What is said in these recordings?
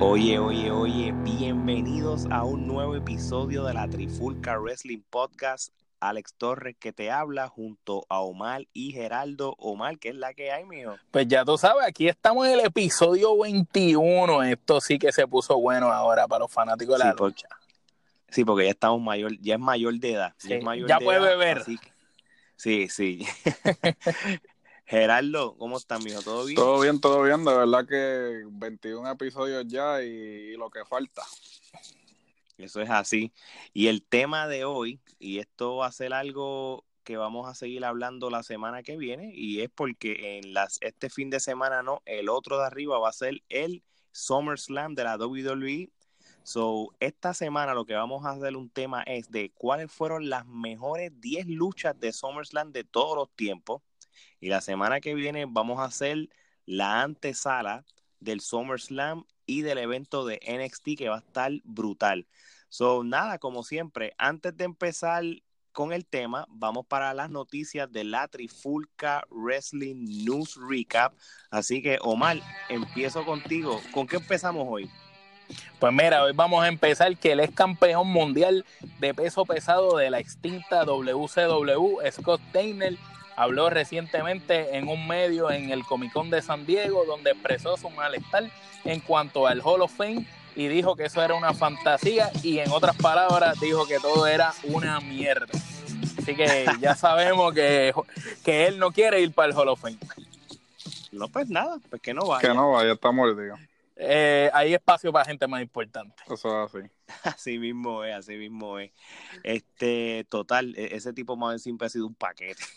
Oye, oye, oye, bienvenidos a un nuevo episodio de la Trifulca Wrestling Podcast. Alex Torres que te habla junto a Omar y Geraldo. Omar, ¿qué es la que hay, mío? Pues ya tú sabes, aquí estamos en el episodio 21. Esto sí que se puso bueno ahora para los fanáticos de la Sí, por- lucha. Sí, porque ya estamos mayor, ya es mayor de edad. Sí, es mayor ya de puede edad, beber. que- Sí, sí. Geraldo, ¿cómo estás, mijo? ¿Todo bien? Todo bien, todo bien, de verdad que 21 episodios ya y, y lo que falta. Eso es así. Y el tema de hoy, y esto va a ser algo que vamos a seguir hablando la semana que viene, y es porque en las este fin de semana no, el otro de arriba va a ser el SummerSlam de la WWE. So, esta semana lo que vamos a hacer un tema es de cuáles fueron las mejores 10 luchas de SummerSlam de todos los tiempos. Y la semana que viene vamos a hacer la antesala del SummerSlam y del evento de NXT que va a estar brutal. So, nada, como siempre, antes de empezar con el tema, vamos para las noticias de la Trifulca Wrestling News Recap. Así que, Omar, empiezo contigo. ¿Con qué empezamos hoy? Pues mira, hoy vamos a empezar que el ex campeón mundial de peso pesado de la extinta WCW, Scott Steiner, habló recientemente en un medio en el Comic Con de San Diego, donde expresó su malestar en cuanto al Hall of Fame y dijo que eso era una fantasía y en otras palabras dijo que todo era una mierda. Así que ya sabemos que, que él no quiere ir para el Hall of Fame. No, pues nada, pues que no vaya. Que no vaya, está mordido. Eh, hay espacio para gente más importante. Eso es así. Así mismo es, así mismo es. Este, total, e- ese tipo más bien siempre ha sido un paquete.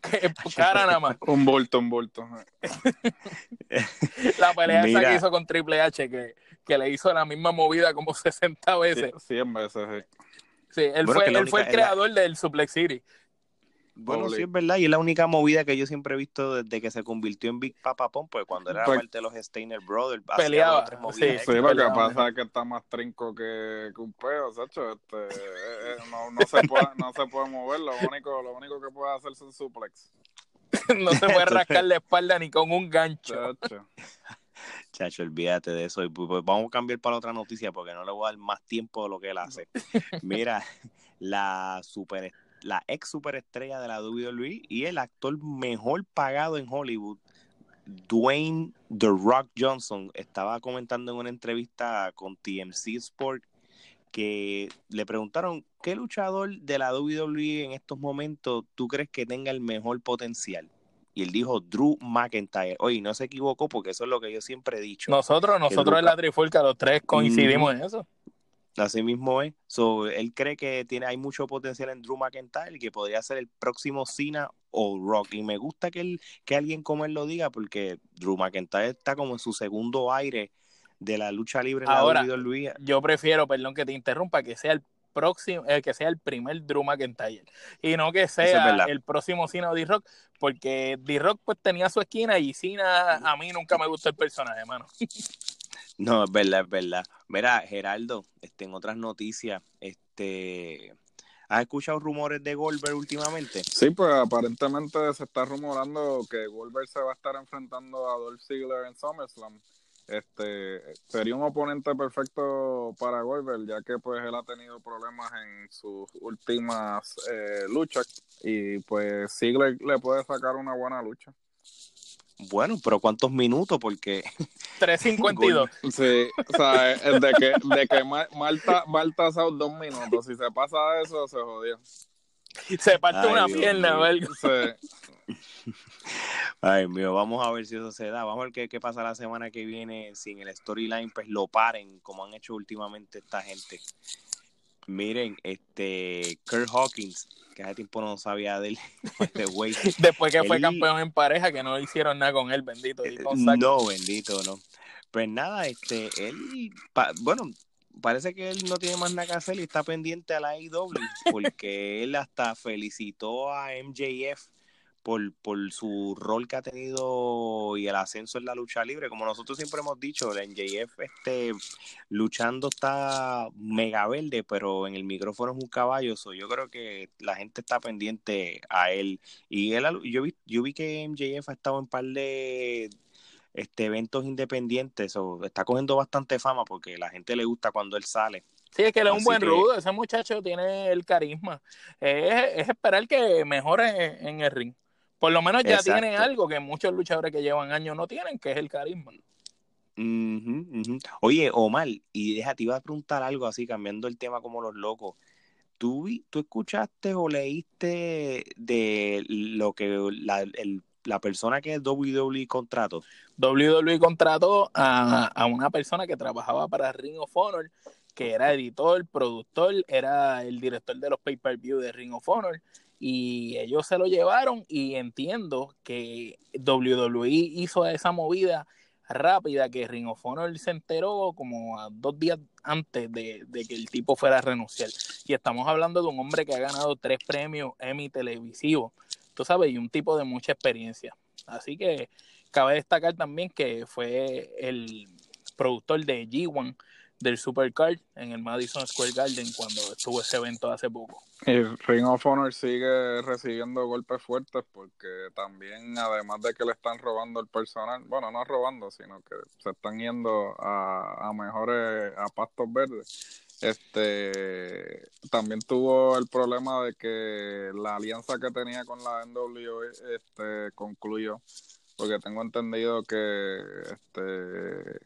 Que cara nada más. Un bulto, un bulto. La pelea esa que hizo con Triple H, que, que le hizo la misma movida como 60 veces. 100 veces, sí. Sí, él Bueno, fue, él fue el creador del Suplex City. Bueno, Doble. sí es verdad, y es la única movida que yo siempre he visto desde que se convirtió en Big Papa Pump, pues cuando era Pues- parte de los Steiner Brothers, Peleaba, tres movidas sí. Sí, lo que pasa es que está más trinco que, que un peo, Sacho. Este, eh, eh, no, no, se puede, no se puede mover, lo único, lo único que puede hacer es un suplex. no se puede rascar la espalda ni con un gancho. Chacho. Chacho, olvídate de eso. Y pues, pues, vamos a cambiar para otra noticia porque no le voy a dar más tiempo de lo que él hace. Mira, la super la ex superestrella de la WWE y el actor mejor pagado en Hollywood, Dwayne The Rock Johnson, estaba comentando en una entrevista con TMC Sport que le preguntaron qué luchador de la WWE en estos momentos tú crees que tenga el mejor potencial. Y él dijo Drew McIntyre. Oye, no se equivocó porque eso es lo que yo siempre he dicho. Nosotros, nosotros en la Trifulca, los tres coincidimos en eso. Así mismo es. So, él cree que tiene, hay mucho potencial en Drew McIntyre que podría ser el próximo Cena o Rock. Y me gusta que, él, que alguien como él lo diga porque Drew McIntyre está como en su segundo aire de la lucha libre en Ahora, la WWE. Yo prefiero, perdón que te interrumpa, que sea el próximo, eh, que sea el primer Drew McIntyre y no que sea el próximo Cena o D-Rock, porque D-Rock pues tenía su esquina y Cena a mí nunca me gustó el personaje, hermano. No, es verdad, es verdad. Mira, Geraldo, este, en otras noticias, este, ¿has escuchado rumores de Goldberg últimamente? Sí, pues aparentemente se está rumorando que Goldberg se va a estar enfrentando a Dolph Ziggler en SummerSlam. Este sería un oponente perfecto para Goldberg, ya que pues él ha tenido problemas en sus últimas eh, luchas y pues Ziggler le puede sacar una buena lucha. Bueno, pero ¿cuántos minutos? Porque 352. Sí, o sea, es de que, de que mal, mal, ta- mal tasado dos minutos. Si se pasa de eso, se jodió. Se parte Ay, una Dios pierna o algo. Sí. Ay, mío, vamos a ver si eso se da. Vamos a ver qué, qué pasa la semana que viene si en el storyline pues lo paren, como han hecho últimamente esta gente. Miren, este Kurt Hawkins, que hace tiempo no sabía de él, este. Después que fue campeón en pareja, que no hicieron nada con él, bendito. y con Zack. No, bendito, no. Pues nada, este, él, pa- bueno, parece que él no tiene más nada que hacer y está pendiente a la AEW porque él hasta felicitó a MJF por, por su rol que ha tenido y el ascenso en la lucha libre. Como nosotros siempre hemos dicho, el MJF este, luchando está mega verde, pero en el micrófono es un caballo. yo creo que la gente está pendiente a él. Y él, yo, vi, yo vi que MJF ha estado en un par de este, eventos independientes, o está cogiendo bastante fama porque la gente le gusta cuando él sale. Sí, es que él es un buen rudo, ese muchacho tiene el carisma. es, esperar que mejore en el ring. Por lo menos ya tiene algo que muchos luchadores que llevan años no tienen, que es el carisma. Oye, Omar, y deja, te iba a preguntar algo así, cambiando el tema como los locos. ¿Tú, ¿Tú escuchaste o leíste de lo que la, el, la persona que WWE contrató? WWE contrató a, a una persona que trabajaba para Ring of Honor, que era editor, productor, era el director de los pay-per-view de Ring of Honor y ellos se lo llevaron y entiendo que WWE hizo esa movida rápida que Ring of Honor se enteró como a dos días antes de, que el tipo fuera a renunciar. Y estamos hablando de un hombre que ha ganado tres premios Emmy televisivos, tú sabes, y un tipo de mucha experiencia. Así que cabe destacar también que fue el productor de G1 del Supercard en el Madison Square Garden cuando estuvo ese evento hace poco. Y Ring of Honor sigue recibiendo golpes fuertes porque también, además de que le están robando el personal, bueno, no robando, sino que se están yendo a, a mejores, a pastos verdes. Este también tuvo el problema de que la alianza que tenía con la NWA este, concluyó, porque tengo entendido que este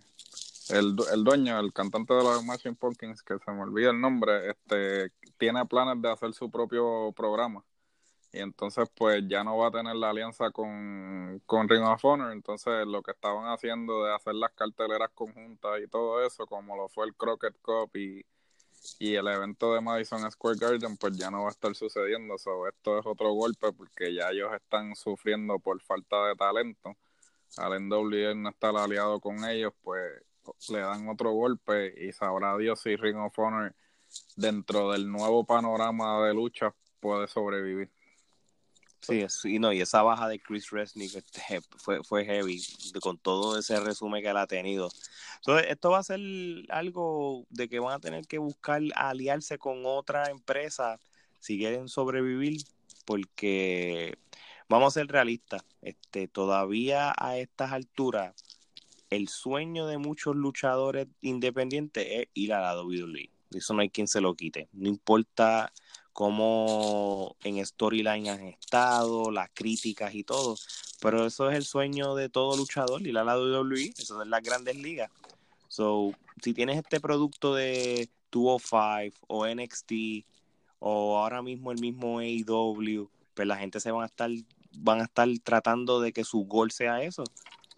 el, el dueño, el cantante de los Machine Pumpkins, que se me olvida el nombre, este, tiene planes de hacer su propio programa. Y entonces, pues ya no va a tener la alianza con, con Ring of Honor. Entonces, lo que estaban haciendo de hacer las carteleras conjuntas y todo eso, como lo fue el Crockett Cup y, y el evento de Madison Square Garden, pues ya no va a estar sucediendo. So, esto es otro golpe porque ya ellos están sufriendo por falta de talento. Al NWA no estar aliado con ellos, pues le dan otro golpe y sabrá Dios si Ring of Honor dentro del nuevo panorama de lucha puede sobrevivir. Sí, y no, y esa baja de Chris Resnick este, fue, fue heavy con todo ese resumen que él ha tenido. Entonces, esto va a ser algo de que van a tener que buscar aliarse con otra empresa si quieren sobrevivir, porque vamos a ser realistas, este, todavía a estas alturas el sueño de muchos luchadores independientes es ir a la WWE. Eso no hay quien se lo quite. No importa cómo en storyline han estado, las críticas y todo, pero eso es el sueño de todo luchador, ir a la WWE, eso es las grandes ligas. So, si tienes este producto de 205 o NXT o ahora mismo el mismo AEW, pues la gente se van a estar van a estar tratando de que su gol sea eso.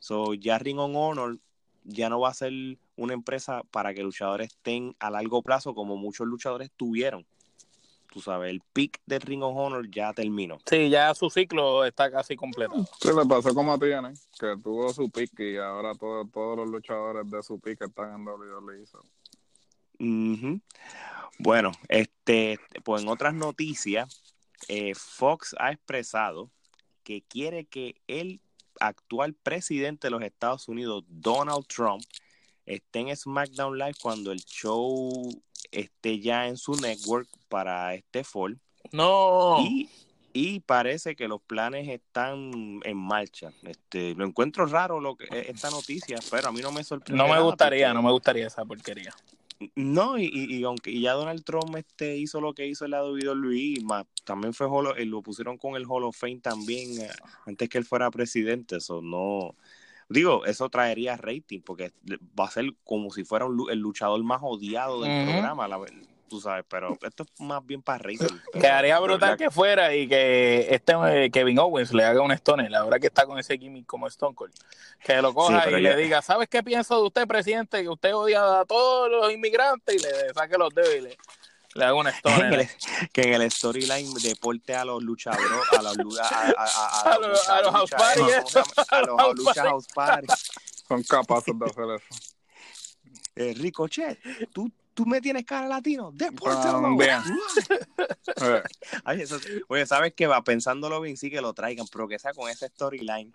So, ya Ring of Honor ya no va a ser una empresa para que luchadores estén a largo plazo como muchos luchadores tuvieron. Tú sabes, el pick de Ring of Honor ya terminó. Sí, ya su ciclo está casi completo. Sí, le pasó como a Tiene, que tuvo su pick y ahora todos los luchadores de su pick están en WWE. Bueno, este, pues en otras noticias, eh, Fox ha expresado que quiere que él actual presidente de los Estados Unidos, Donald Trump, esté en SmackDown Live cuando el show esté ya en su network para este fall. No. Y, parece que los planes están en marcha. Este, lo encuentro raro lo que esta noticia, pero a mí no me sorprende. No me gustaría, no me gustaría esa porquería. No, y, y, aunque ya Donald Trump este hizo lo que hizo en la WWE, más, también fue eh, lo pusieron con el Hall of Fame también eh, antes que él fuera presidente, eso no digo, eso traería rating porque va a ser como si fuera el luchador más odiado del programa, la, tú sabes, pero esto es más bien para reír. Quedaría brutal que fuera y que este eh, Kevin Owens le haga un Stone, la verdad que está con ese gimmick como Stone Cold, que lo coja y le diga, ¿sabes qué pienso de usted, presidente? Que usted odia a todos los inmigrantes y le saque los dedos y le, le haga un Stone. que en el storyline deporte a los luchadores, a los a, a, a, los, a los house party, a los lucha house party. Son capaces de hacer eso. Eh, Ricochet, tú tú me tienes cara latino, depórtalo. Eh, Ay, eso- oye, ¿sabes qué va? Pensándolo bien, sí que lo traigan, pero que sea con ese storyline.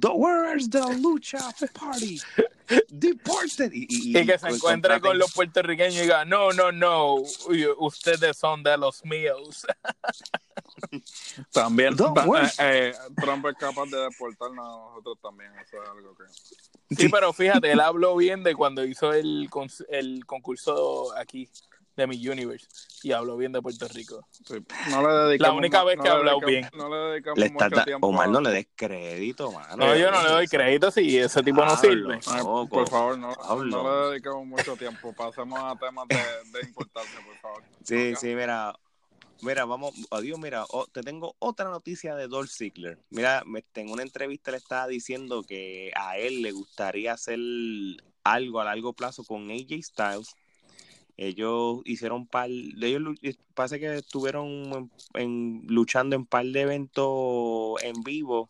The- Where's the lucha party? Deported. Y, y- Y que se contraten- con los puertorriqueños y diga, no, no, no, uy, ustedes son de los míos. También eh, eh, Trump es capaz de deportarnos a nosotros también. Eso es algo que. Sí, pero fíjate, él habló bien de cuando hizo el, el concurso aquí de Mi Universe y habló bien de Puerto Rico. sí, no le dedicamos La única vez no que ha hablado bien. No le dedicamos Le está mucho tiempo. Omar, a- no le des crédito, mano. No, yo no le doy crédito si ese tipo no sirve. Por favor, no, no le dedicamos mucho tiempo. Pasemos a temas de, de importancia, por favor. Sí, sí, mira. Mira, vamos, adiós, mira, oh, te tengo otra noticia de Dolph Ziggler. Mira, me- en una entrevista le estaba diciendo que a él le gustaría hacer algo a largo plazo con AJ Styles. Ellos hicieron par, de ellos parece que estuvieron en- en- luchando en par de eventos en vivo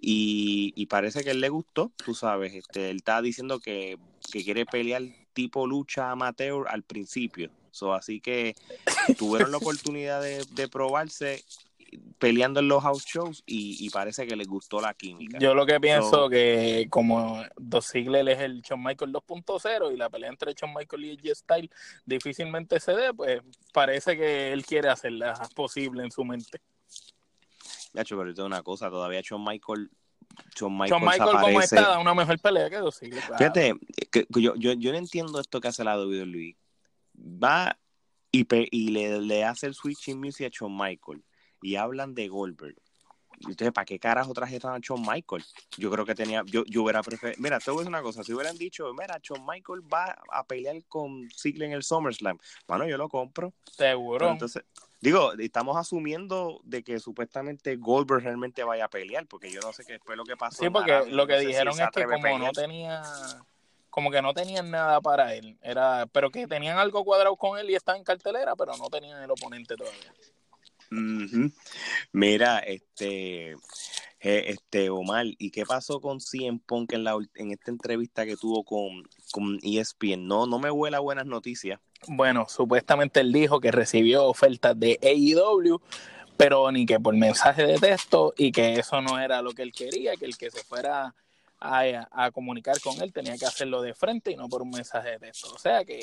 y, y parece que él le gustó, tú sabes, este, él estaba diciendo que, que quiere pelear tipo lucha amateur al principio. So, así que tuvieron la oportunidad de, de probarse peleando en los house shows y, y parece que les gustó la química. Yo lo que pienso So- que como Dos Ziggler es el Shawn Michael 2.0 y la pelea entre Shawn Michael y AJ Styles difícilmente se dé, pues parece que él quiere hacerla posible en su mente. Nacho, pero te digo una cosa, todavía Shawn Michael, Shawn Michael, se Michael como está da una mejor pelea que Dos Ziggler. claro. Fíjate, que, que yo, yo, yo no entiendo esto que hace la WWE. Va y, pe- y le, le hace el switching music a Shawn Michael y hablan de Goldberg. Entonces, ¿para qué carajo trajeron a Shawn Michael? Yo creo que tenía, yo, yo hubiera preferido, mira, te voy a decir una cosa, si hubieran dicho, mira, Shawn Michael va a pelear con Ziggler en el SummerSlam, bueno, yo lo compro. Seguro. Pero entonces, digo, estamos asumiendo de que supuestamente Goldberg realmente vaya a pelear, porque yo no sé qué después lo que pasó. Sí, porque lo que no si dijeron se es que como no tenía, como que no tenían nada para él, era, pero que tenían algo cuadrado con él y estaba en cartelera, pero no tenían el oponente todavía. Mira, este, eh, este Omar, ¿y qué pasó con CM Punk en la en esta entrevista que tuvo con, con ESPN? No, no me huela buenas noticias. Bueno, supuestamente él dijo que recibió ofertas de AEW, pero ni que por mensaje de texto y que eso no era lo que él quería, que el que se fuera a, a comunicar con él tenía que hacerlo de frente y no por un mensaje de texto. O sea que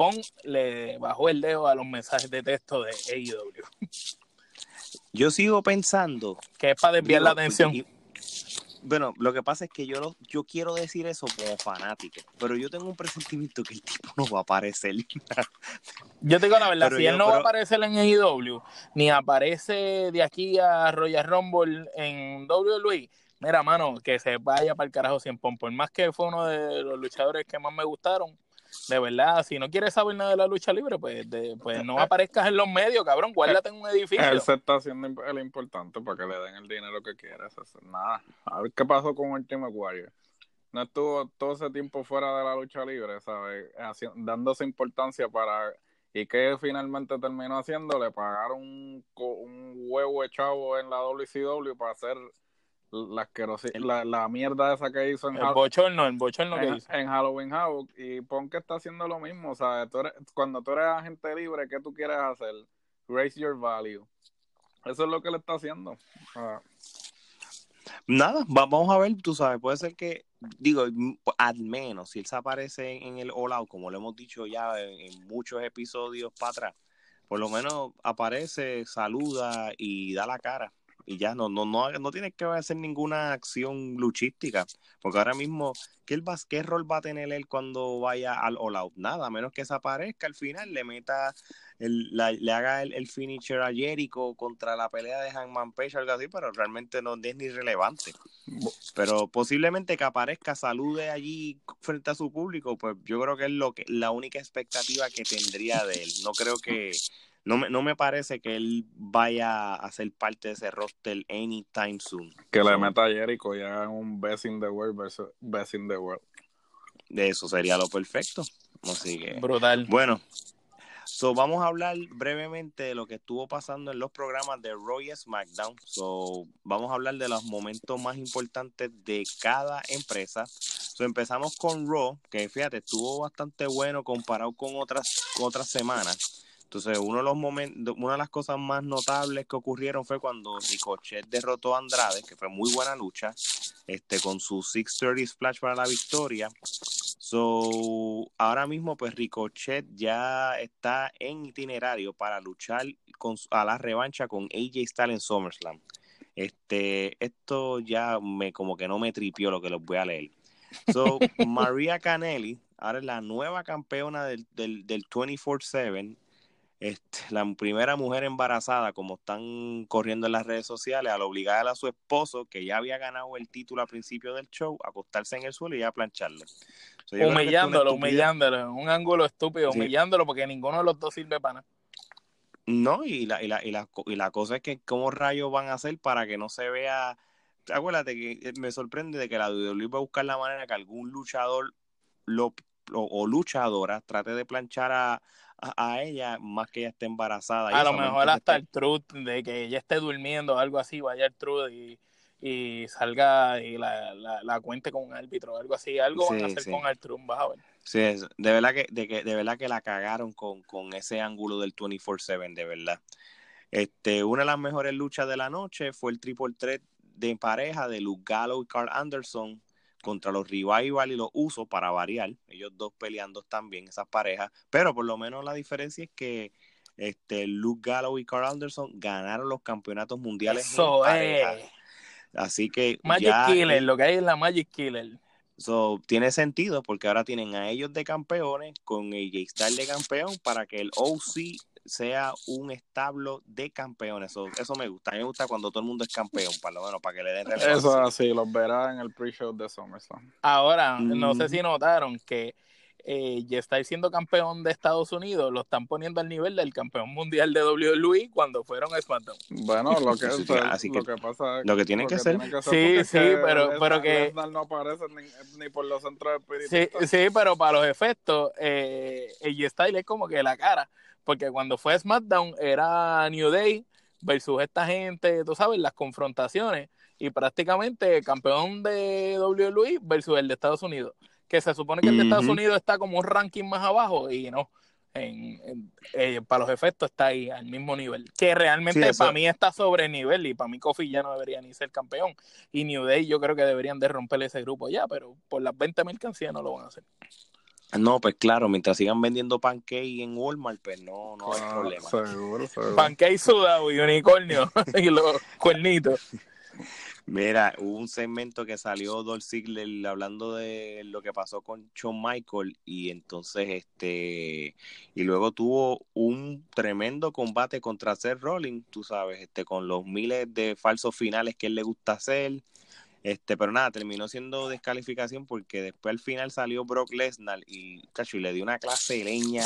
Pong le bajó el dedo a los mensajes de texto de AEW, Yo sigo pensando. que es para desviar digo, la atención. y- bueno, lo que pasa es que yo, lo- yo quiero decir eso como fanático, pero yo tengo un presentimiento que el tipo no va a aparecer. Yo te digo la verdad, Pero si yo- él no va a aparecer en AEW, ni aparece de aquí a Royal Rumble en WWE, mira, mano, que se vaya para el carajo sin pon. Por más que fue uno de los luchadores que más me gustaron, de verdad, si no quieres saber nada de la lucha libre, pues, de- pues no aparezcas en los medios, cabrón, guárdate en un edificio. Él se está haciendo el importante para que le den el dinero que es nada. A ver qué pasó con Ultimate Warrior. No estuvo todo ese tiempo fuera de la lucha libre, ¿sabes? Dándose importancia para. ¿Y que finalmente terminó haciendo? Le pagaron un, un huevo de chavo en la WCW para hacer la, la, la mierda esa que hizo en, El bochorno, el bochorno que en, hizo. en Halloween Havoc y Punk está haciendo lo mismo, ¿sabes? Tú eres- cuando tú eres agente libre, ¿qué tú quieres hacer? Raise your value. Eso es lo que le está haciendo. Ah, Nada, va- vamos a ver, tú sabes, puede ser que, digo, al menos si él se aparece en el All Out, como lo hemos dicho ya en, en muchos episodios para atrás, por lo menos aparece, saluda y da la cara. Y ya no, no, no, no tiene que hacer ninguna acción luchística, porque ahora mismo, ¿qué, él va- ¿qué rol va a tener él cuando vaya al All Out? Nada, a menos que se aparezca al final, le meta, el- la- le haga el, el finisher a Jericho contra la pelea de Hangman Page o algo así, pero realmente no es ni relevante. Pero posiblemente que aparezca, salude allí frente a su público, pues yo creo que es lo que la única expectativa que tendría de él. No creo que, no me, no me parece que él vaya a ser parte de ese roster anytime soon. que le So, meta a Jericho y hagan un Best in the World versus Best in the World. de eso sería lo perfecto. Así que, Brutal. bueno. So, vamos a hablar brevemente de lo que estuvo pasando en los programas de Raw y SmackDown. So, vamos a hablar de los momentos más importantes de cada empresa. empezamos con Raw, que fíjate, estuvo bastante bueno comparado con otras, otras semanas. Entonces, uno de los momentos, una de las cosas más notables que ocurrieron fue cuando Ricochet derrotó a Andrade, que fue muy buena lucha, este, con su 630 splash para la victoria. So, ahora mismo, pues Ricochet ya está en itinerario para luchar con, a la revancha con AJ Styles en SummerSlam. Este, esto ya me como que no me tripió lo que los voy a leer. So, Maria Canelli, ahora es la nueva campeona del, del, del 24-7 este, la primera mujer embarazada, como están corriendo en las redes sociales, al obligar a su esposo, que ya había ganado el título al principio del show, a acostarse en el suelo y a plancharle. humillándolo, humillándolo, un ángulo estúpido, humillándolo porque ninguno de los dos sirve para nada. No, y la, y la, y la, y la cosa es que cómo rayos van a hacer para que no se vea... Acuérdate que eh, me sorprende de que la WWE va a buscar la manera que algún luchador lo, o luchadora trate de planchar a, a, ella más que ella esté embarazada. A lo mejor hasta el truth de que ella esté durmiendo o algo así, vaya el truth y, y salga y la, la, cuente con un árbitro o algo así. Algo van a hacer con el truth, vas a ver. Sí, de verdad que, de, que, de verdad que la cagaron con, con ese ángulo del 24-7, de verdad. Este, una de las mejores luchas de la noche fue el triple threat de pareja de Luke Gallo y Carl Anderson contra los Revival y los Usos para variar, ellos dos peleando también, esas parejas, pero por lo menos la diferencia es que este, Luke Gallow y Carl Anderson ganaron los campeonatos mundiales Eso Así que Magic Killer, lo que hay es la Magic Killer. So, tiene sentido porque ahora tienen a ellos de campeones con el J-Star de campeón para que el OC sea un establo de campeones. Eso, eso me gusta. A mí me gusta cuando todo el mundo es campeón, para lo menos, para que le den relevancia. Eso así, los verá en el pre-show de SummerSlam. Ahora, no sé si notaron que eh, ya está siendo campeón de Estados Unidos, lo están poniendo al nivel del campeón mundial de WWE cuando fueron a SmackDown. Bueno, lo que, así que, pasa lo que tienen que, ser. sí, sí, pero, pero que no aparece ni, por los centros de Sí, sí, pero para los efectos, eh, el style es como que la cara porque cuando fue SmackDown era New Day versus esta gente, tú sabes, las confrontaciones, y prácticamente campeón de WWE versus el de Estados Unidos, que se supone que el de Estados Unidos está como un ranking más abajo, y no, en, eh, para los efectos está ahí al mismo nivel. Que realmente para mí está sobre nivel y para mí Kofi ya no debería ni ser campeón. Y New Day yo creo que deberían de romper ese grupo ya, pero por las 20 mercancías no lo van a hacer. No, pues claro, mientras sigan vendiendo pancake en Walmart, pues no, no hay problema. Seguro, seguro. Pancake sudado y unicornio y los cuernitos. Mira, hubo un segmento que salió Dolph Ziggler hablando de lo que pasó con Shawn Michael y entonces este y luego tuvo un tremendo combate contra Seth Rollins, tú sabes, este con los miles de falsos finales que él le gusta hacer este, pero nada, terminó siendo descalificación porque después al final salió Brock Lesnar y, y le dio una clase de leña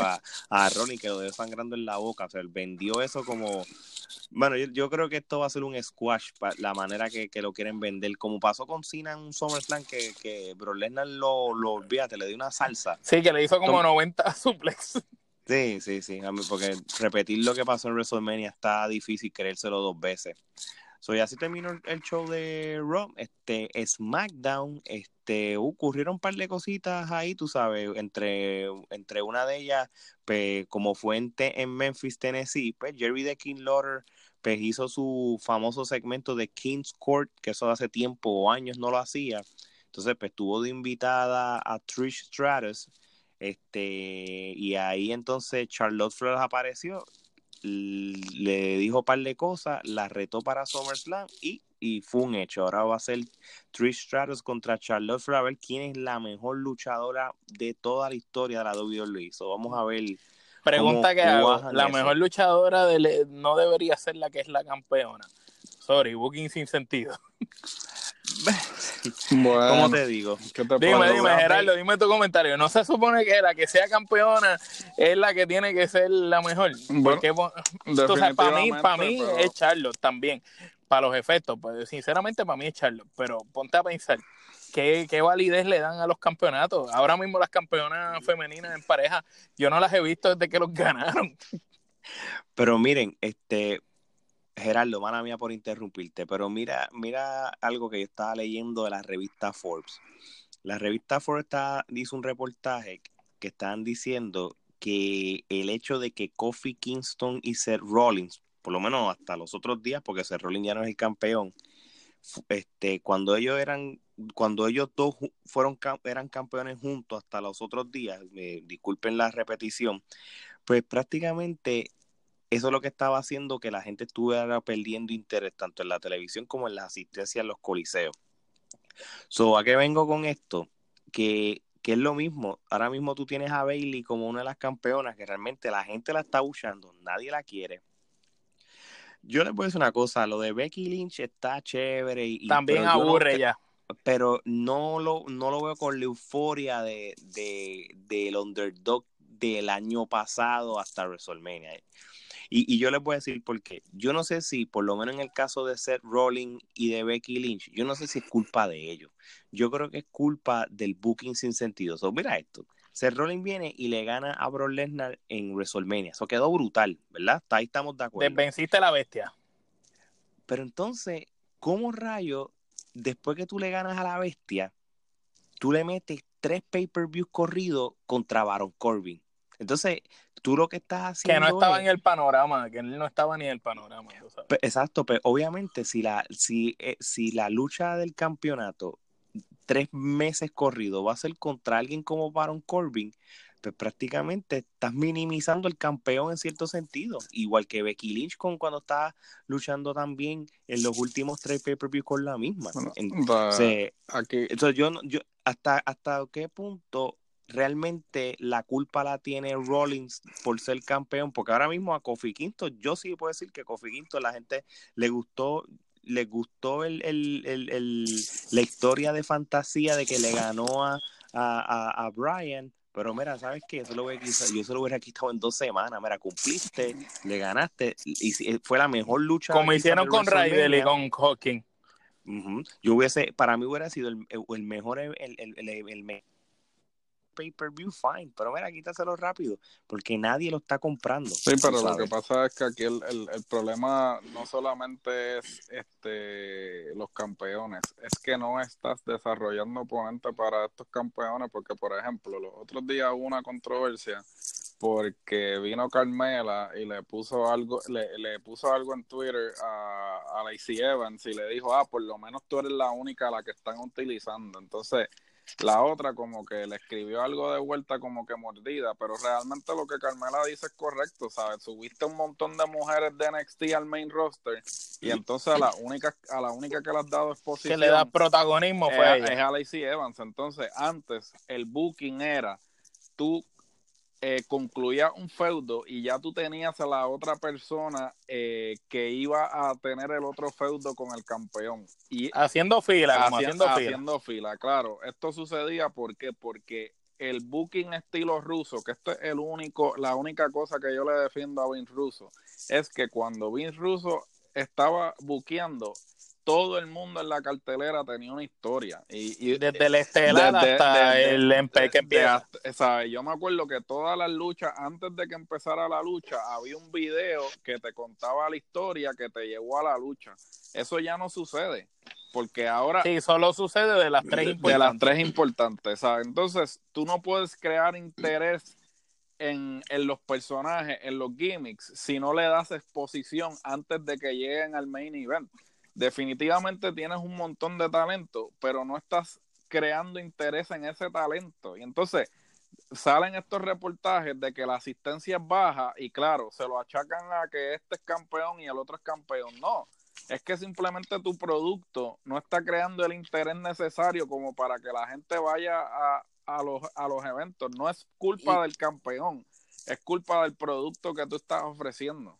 a, a Ronnie que lo dejó sangrando en la boca. O sea, él vendió eso como. Bueno, yo, creo que esto va a ser un squash, la manera que, lo quieren vender. Como pasó con Cena en un SummerSlam que, que Brock Lesnar lo, lo olvídate, le dio una salsa. Sí, que le hizo como 90 suplex. Sí, sí, sí, porque repetir lo que pasó en WrestleMania está difícil creérselo dos veces. So, y así terminó el show de Raw. Este, SmackDown, este, ocurrieron un par de cositas ahí, tú sabes, entre, entre una de ellas, pues, como fuente en Memphis, Tennessee, pues Jerry the King Lauder pues, hizo su famoso segmento de King's Court, que eso hace tiempo o años no lo hacía. Entonces, pues, tuvo de invitada a Trish Stratus, este, y ahí entonces Charlotte Flores apareció le dijo un par de cosas, la retó para SummerSlam y, y fue un hecho. Ahora va a ser Trish Stratus contra Charlotte Flair, a ver quién es la mejor luchadora de toda la historia de la WWE. So, vamos a ver. Pregunta que hago, la mejor luchadora de, no debería ser la que es la campeona. Sorry, booking sin sentido. ¿Cómo te digo? dime, dime, Gerardo, dime tu comentario. ¿No se supone que la que sea campeona es la que tiene que ser la mejor? Porque, para mí, para mí es Charlotte también. Para los efectos, pues sinceramente para mí es Charlotte. Pero ponte a pensar, ¿qué, ¿qué validez le dan a los campeonatos? Ahora mismo las campeonas femeninas en pareja, yo no las he visto desde que los ganaron. Pero miren, este, Gerardo, mala mía por interrumpirte, pero mira, mira algo que yo estaba leyendo de la revista Forbes. la revista Foresta hizo un reportaje que estaban diciendo que el hecho de que Kofi Kingston y Seth Rollins, por lo menos hasta los otros días, porque Seth Rollins ya no es el campeón, este, cuando ellos eran, cuando ellos dos fueron eran campeones juntos hasta los otros días, me disculpen la repetición, pues prácticamente eso es lo que estaba haciendo que la gente estuviera perdiendo interés tanto en la televisión como en la asistencia a los coliseos. So, ¿a qué vengo con esto? Que, que es lo mismo. Ahora mismo tú tienes a Bailey como una de las campeonas que realmente la gente la está buscando, nadie la quiere. Yo les voy a decir una cosa, lo de Becky Lynch está chévere y también aburre ya. Pero no lo, no lo veo con la euforia de, de, del underdog del año pasado hasta WrestleMania. Y, yo les voy a decir por qué. Yo no sé si, por lo menos en el caso de Seth Rollins y de Becky Lynch, yo no sé si es culpa de ellos. Yo creo que es culpa del booking sin sentido. So, mira esto. Seth Rollins viene y le gana a Brock Lesnar en WrestleMania. Eso quedó brutal, ¿verdad? Ahí estamos de acuerdo. Desvenciste la bestia. Pero entonces, ¿cómo rayo, después que tú le ganas a la bestia, tú le metes tres pay-per-views corridos contra Baron Corbin? Entonces, tú lo que estás haciendo. Que no estaba en el panorama, que él no estaba ni en el panorama. exacto, pero obviamente, si la, si, eh, si la lucha del campeonato tres meses corrido va a ser contra alguien como Baron Corbin, pues prácticamente estás minimizando el campeón en cierto sentido. Igual que Becky Lynch con cuando estaba luchando también en los últimos tres pay-per-views con la misma. entonces, yo, yo hasta, hasta qué punto realmente la culpa la tiene Rollins por ser campeón, porque ahora mismo a Kofi Quinto, yo sí puedo decir que Kofi Quinto la gente le gustó, le gustó el, la historia de fantasía de que le ganó a, a, a, Brian, pero mira, ¿sabes qué? Lo yo se lo hubiera quitado en dos semanas. Mira, cumpliste, le ganaste y fue la mejor lucha. Como hicieron con Raidel y con Hawking. Yo hubiese, para mí hubiera sido el, el mejor, el, el, el mejor pay-per-view, fine, pero mira, quítaselo rápido, porque nadie lo está comprando. Sí, pero lo que pasa es que aquí el, el, problema no solamente es este los campeones, es que no estás desarrollando oponentes para estos campeones, porque por ejemplo, los otros días hubo una controversia porque vino Carmela y le puso algo, le, le puso algo en Twitter a, a Lacey Evans y le dijo, ah, por lo menos tú eres la única a la que están utilizando. Entonces, la otra como que le escribió algo de vuelta como que mordida, pero realmente lo que Carmela dice es correcto, ¿sabes? Subiste un montón de mujeres de NXT al main roster y entonces a la única a la única que le has dado exposición que le da protagonismo fue es, es a Lacey Evans. Entonces, antes el booking era tú eh, concluía un feudo y ya tú tenías a la otra persona eh, que iba a tener el otro feudo con el campeón. Y haciendo fila, haciendo, haciendo, fila. claro. Esto sucedía porque porque el booking estilo ruso, que esto es el único, la única cosa que yo le defiendo a Vince Russo, es que cuando Vince Russo estaba buqueando, todo el mundo en la cartelera tenía una historia. Y, desde el estelar hasta el MP que empieza. Yo me acuerdo que todas las luchas, antes de que empezara la lucha, había un video que te contaba la historia que te llevó a la lucha. Eso ya no sucede. Porque ahora. Sí, solo sucede de las tres importantes. De las tres importantes, Entonces, tú no puedes crear interés en, en, los personajes, en los gimmicks, si no le das exposición antes de que lleguen al main event definitivamente tienes un montón de talento, pero no estás creando interés en ese talento. Y entonces salen estos reportajes de que la asistencia es baja y claro, se lo achacan a que este es campeón y el otro es campeón. No, es que simplemente tu producto no está creando el interés necesario como para que la gente vaya a, a, los, a los eventos. No es culpa del campeón, es culpa del producto que tú estás ofreciendo.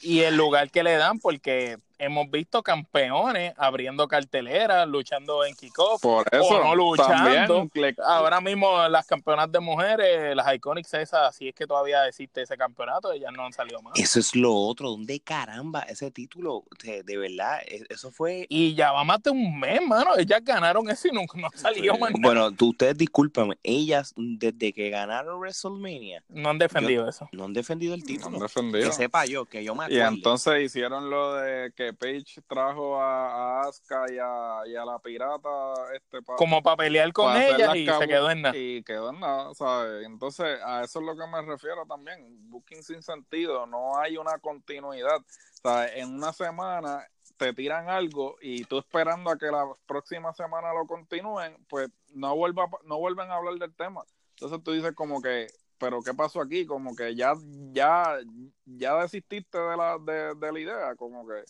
Y el lugar que le dan, porque hemos visto campeones abriendo carteleras, luchando en kickoff, Por eso, o no luchando. Ahora mismo las campeonas de mujeres, las Iconics esas, si es que todavía existe ese campeonato, ellas no han salido más. Eso es lo otro, ¿dónde caramba ese título? De, verdad, e, eso fue... Y ya va más de un mes, mano, ellas ganaron eso y no, no salió más Bueno, tú, ustedes discúlpenme, ellas desde que ganaron WrestleMania... No han defendido eso. No han defendido el título. No han defendido. Que sepa yo, que yo me acuerdo. Y entonces hicieron lo de que que Page trajo a, a Asuka y a, y a la pirata este como para pelear con ella y se quedó en nada. y quedó en nada, ¿sabes? Entonces, a eso es lo que me refiero también. Booking sin sentido, no hay una continuidad. Sea, en una semana te tiran algo y tú esperando a que la próxima semana lo continúen, pues no vuelva no vuelven a hablar del tema. Entonces tú dices como que, pero ¿qué pasó aquí? Como que ya ya ya desististe de la de, de la idea, como que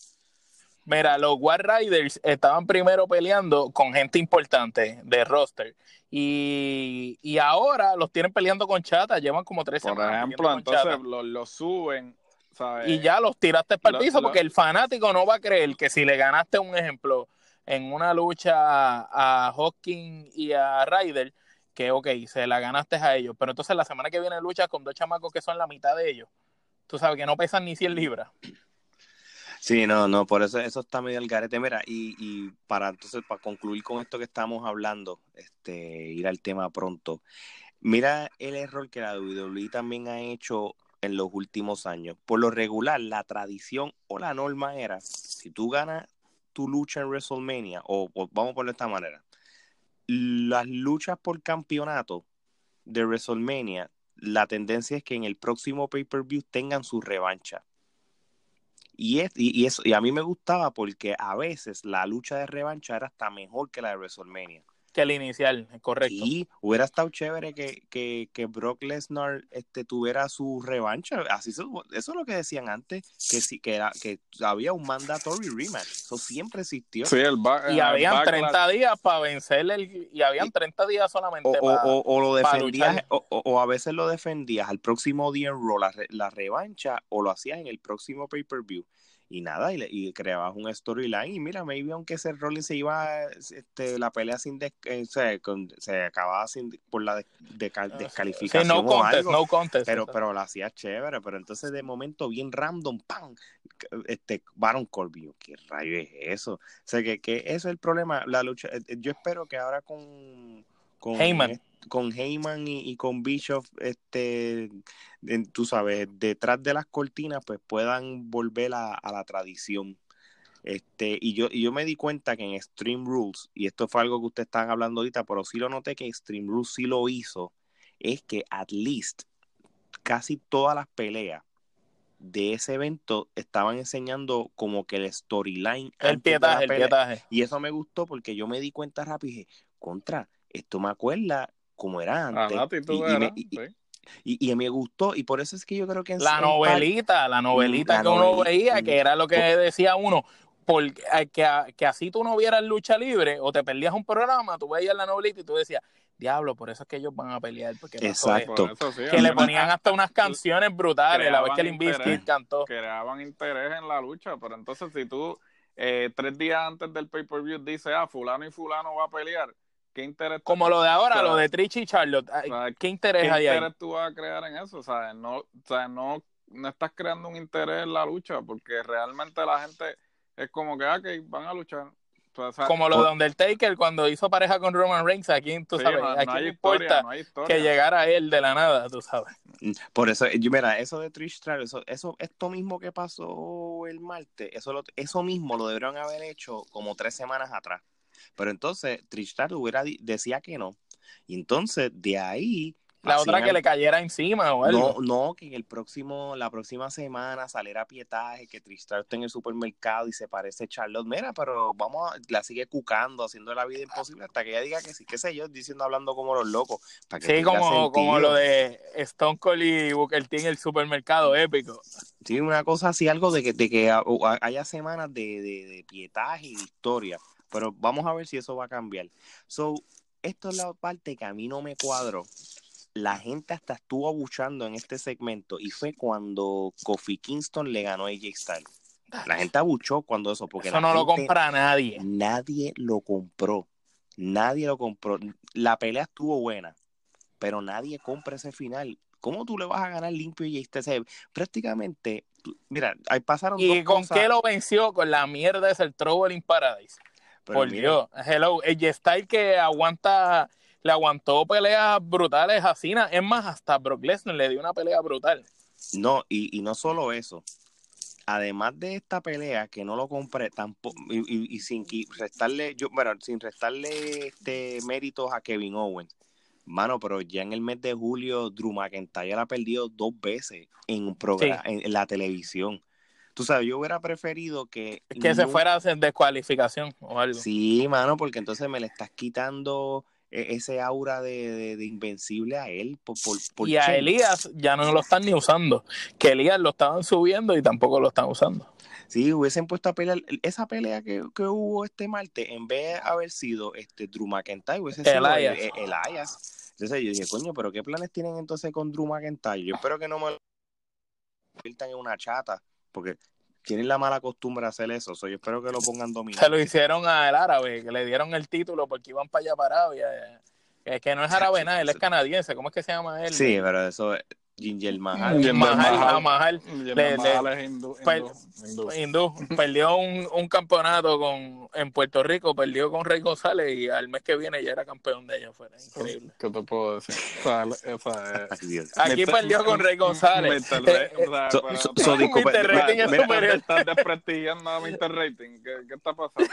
Mira, los War Riders estaban primero peleando con gente importante de roster. Y, y ahora los tienen peleando con chata. Llevan como tres por semanas ejemplo, peleando con entonces Chata. lo, suben, ¿sabes? Y ya los tiraste para el piso lo- porque el fanático no va a creer que si le ganaste un ejemplo en una lucha a Hawking y a Ryder, que ok, se la ganaste a ellos. Pero entonces la semana que viene luchas con dos chamacos que son la mitad de ellos. Tú sabes que no pesan ni 100 libras. Sí, no, no, por eso eso está medio al garete. Mira, y, y para entonces, para concluir con esto que estamos hablando, este, ir al tema pronto. Mira el error que la WWE también ha hecho en los últimos años. Por lo regular, la tradición o la norma era, si tú ganas tu lucha en WrestleMania, o, o vamos a ponerlo de esta manera, las luchas por campeonato de WrestleMania, la tendencia es que en el próximo pay-per-view tengan su revancha. Y, es, y, eso, y a mí me gustaba porque a veces la lucha de revancha era hasta mejor que la de WrestleMania. Que el inicial, correcto. Y hubiera estado chévere que, que, que Brock Lesnar este, tuviera su revancha. Así se- eso es lo que decían antes, que sí, que, era, que había un mandatory rematch. Eso siempre existió. Sí, el Y el habían backlash. 30 días para vencerle el, y habían Y- 30 días solamente O, o, para o- o lo defendías, o, o- o a veces lo defendías al próximo día en Raw, la, la revancha, o lo hacías en el próximo pay-per-view. Y nada, y, le- y creabas un storyline. Y mira, maybe aunque ese Rollins se iba, este, la pelea sin des- eh, con- se acababa sin, por la Sí, descalificación no o contest, algo. no contest. pero, pero lo hacía chévere, pero entonces de momento bien random, ¡pam! Este, Baron Corbin, ¿qué rayo es eso? O sea, que, que ese es el problema, la lucha, eh, eh, yo espero que ahora con, con Heyman. con Heyman y, y con Bischoff, este, tú sabes, detrás de las cortinas, pues puedan volver a, a la tradición. Este, y yo, y yo me di cuenta que en Extreme Rules, y esto fue algo que ustedes estaban hablando ahorita, pero sí lo noté que Extreme Rules sí lo hizo, es que at least casi todas las peleas de ese evento estaban enseñando como que el storyline el pietaje, el pietaje. Y eso me gustó porque yo me di cuenta rápido y dije, contra, esto me acuerda como era antes. Tú y, y me, y- sí. y- y me gustó, y por eso es que yo creo que en La novelita, la novelita la que uno veía, que era lo que decía uno, porque eh, que, que así tú no vieras lucha libre o te perdías un programa, tú veías la novelita y tú decías, diablo, por eso es que ellos van a pelear. Porque Exacto. esto". Por eso sí, Que le ponían hasta unas canciones brutales, la vez que interés. cantó. creaban interés en la lucha, pero entonces si tú eh, tres días antes del pay-per-view dices, ah, fulano y fulano va a pelear, ¿qué interés? Como lo de ahora, o sea, lo de Trish y Charlotte. O sea, ¿Qué interés ¿Qué hay ahí? interés tú vas a crear en eso? O sea, no, o sea, no, no estás creando un interés en la lucha porque realmente la gente es como que, ah, que van a luchar. O sea, Como lo de Undertaker cuando hizo pareja con Roman Reigns, a quién tú sí, sabes, no, a no quién hay le historia, importa no hay historia. que llegara él de la nada, tú sabes. Por eso, mira, eso de Trish Stratus, eso, eso, esto mismo que pasó el martes, eso, lo- eso mismo lo deberían haber hecho como tres semanas atrás. Pero entonces Trish Stratus hubiera decía que no. Y entonces de ahí La otra que le cayera encima o algo. No, no, que en el próximo, la próxima semana saliera pietaje, que Tristar está en el supermercado y se parece a Charlotte. Mira, pero vamos a, la sigue cucando, haciendo la vida imposible hasta que ella diga que sí, qué sé yo, diciendo, hablando como los locos. Para que Sí, como, como lo de Stone Cold y Booker T en el supermercado épico. Sí, una cosa así, algo de que, de que haya semanas de, de, de pietaje y de historia. Pero vamos a ver si eso va a cambiar. So, esto es la parte que a mí no me cuadró. La gente hasta estuvo abuchando en este segmento y fue cuando Kofi Kingston le ganó a AJ Styles. La gente abuchó cuando eso, porque Eso la no lo compra nadie. Nadie lo compró. Nadie lo compró. La pelea estuvo buena, pero nadie compra ese final. ¿Cómo tú le vas a ganar limpio y este se- prácticamente mira, ahí pasaron ¿Y dos con cosas, qué lo venció? Con la mierda de el Trouble in Paradise. Pero Por mira, Dios. Hello. El Style que aguanta, le aguantó peleas brutales a Cena. Es más, hasta Brock Lesnar le dio una pelea brutal. No, y, y no solo eso. además de esta pelea que no lo compré tampoco y, y, sin restarle yo bueno sin restarle este méritos a Kevin Owens mano pero ya en el mes de julio Drew McIntyre ha perdido dos veces en un programa en, la televisión tú sabes yo hubiera preferido que que se fuera a hacer descualificación o algo sí mano porque entonces me le estás quitando e, ese aura de, invencible a él. Por, y a Elías ya no lo están ni usando. Que Elías lo estaban subiendo y tampoco lo están usando. Sí, hubiesen puesto a pelear esa pelea que, hubo este martes, en vez de haber sido este Drew McIntyre, hubiese sido Elias. El, Elias. Entonces yo dije, coño, pero ¿qué planes tienen entonces con Drew McIntyre? Yo espero que no me conviertan en una chata, porque tienen la mala costumbre de hacer eso. yo espero que lo pongan dominante. Se lo hicieron al árabe, que le dieron el título porque iban para allá para Arabia. Es que no es árabe nada, él es canadiense. ¿Cómo es que se llama él? Sí, pero eso Ginger Mahal. Ginger Mahal, Mahal, hindú, hindú, Perdió un, un, campeonato con, en Puerto Rico, perdió con Rey González y al mes que viene ya era campeón de ella. Fue increíble. ¿Qué te puedo decir? Sea, Aquí perdió con Rey González. Eh. Estás desprestigiando a Mr. Rating. ¿Qué, qué está pasando?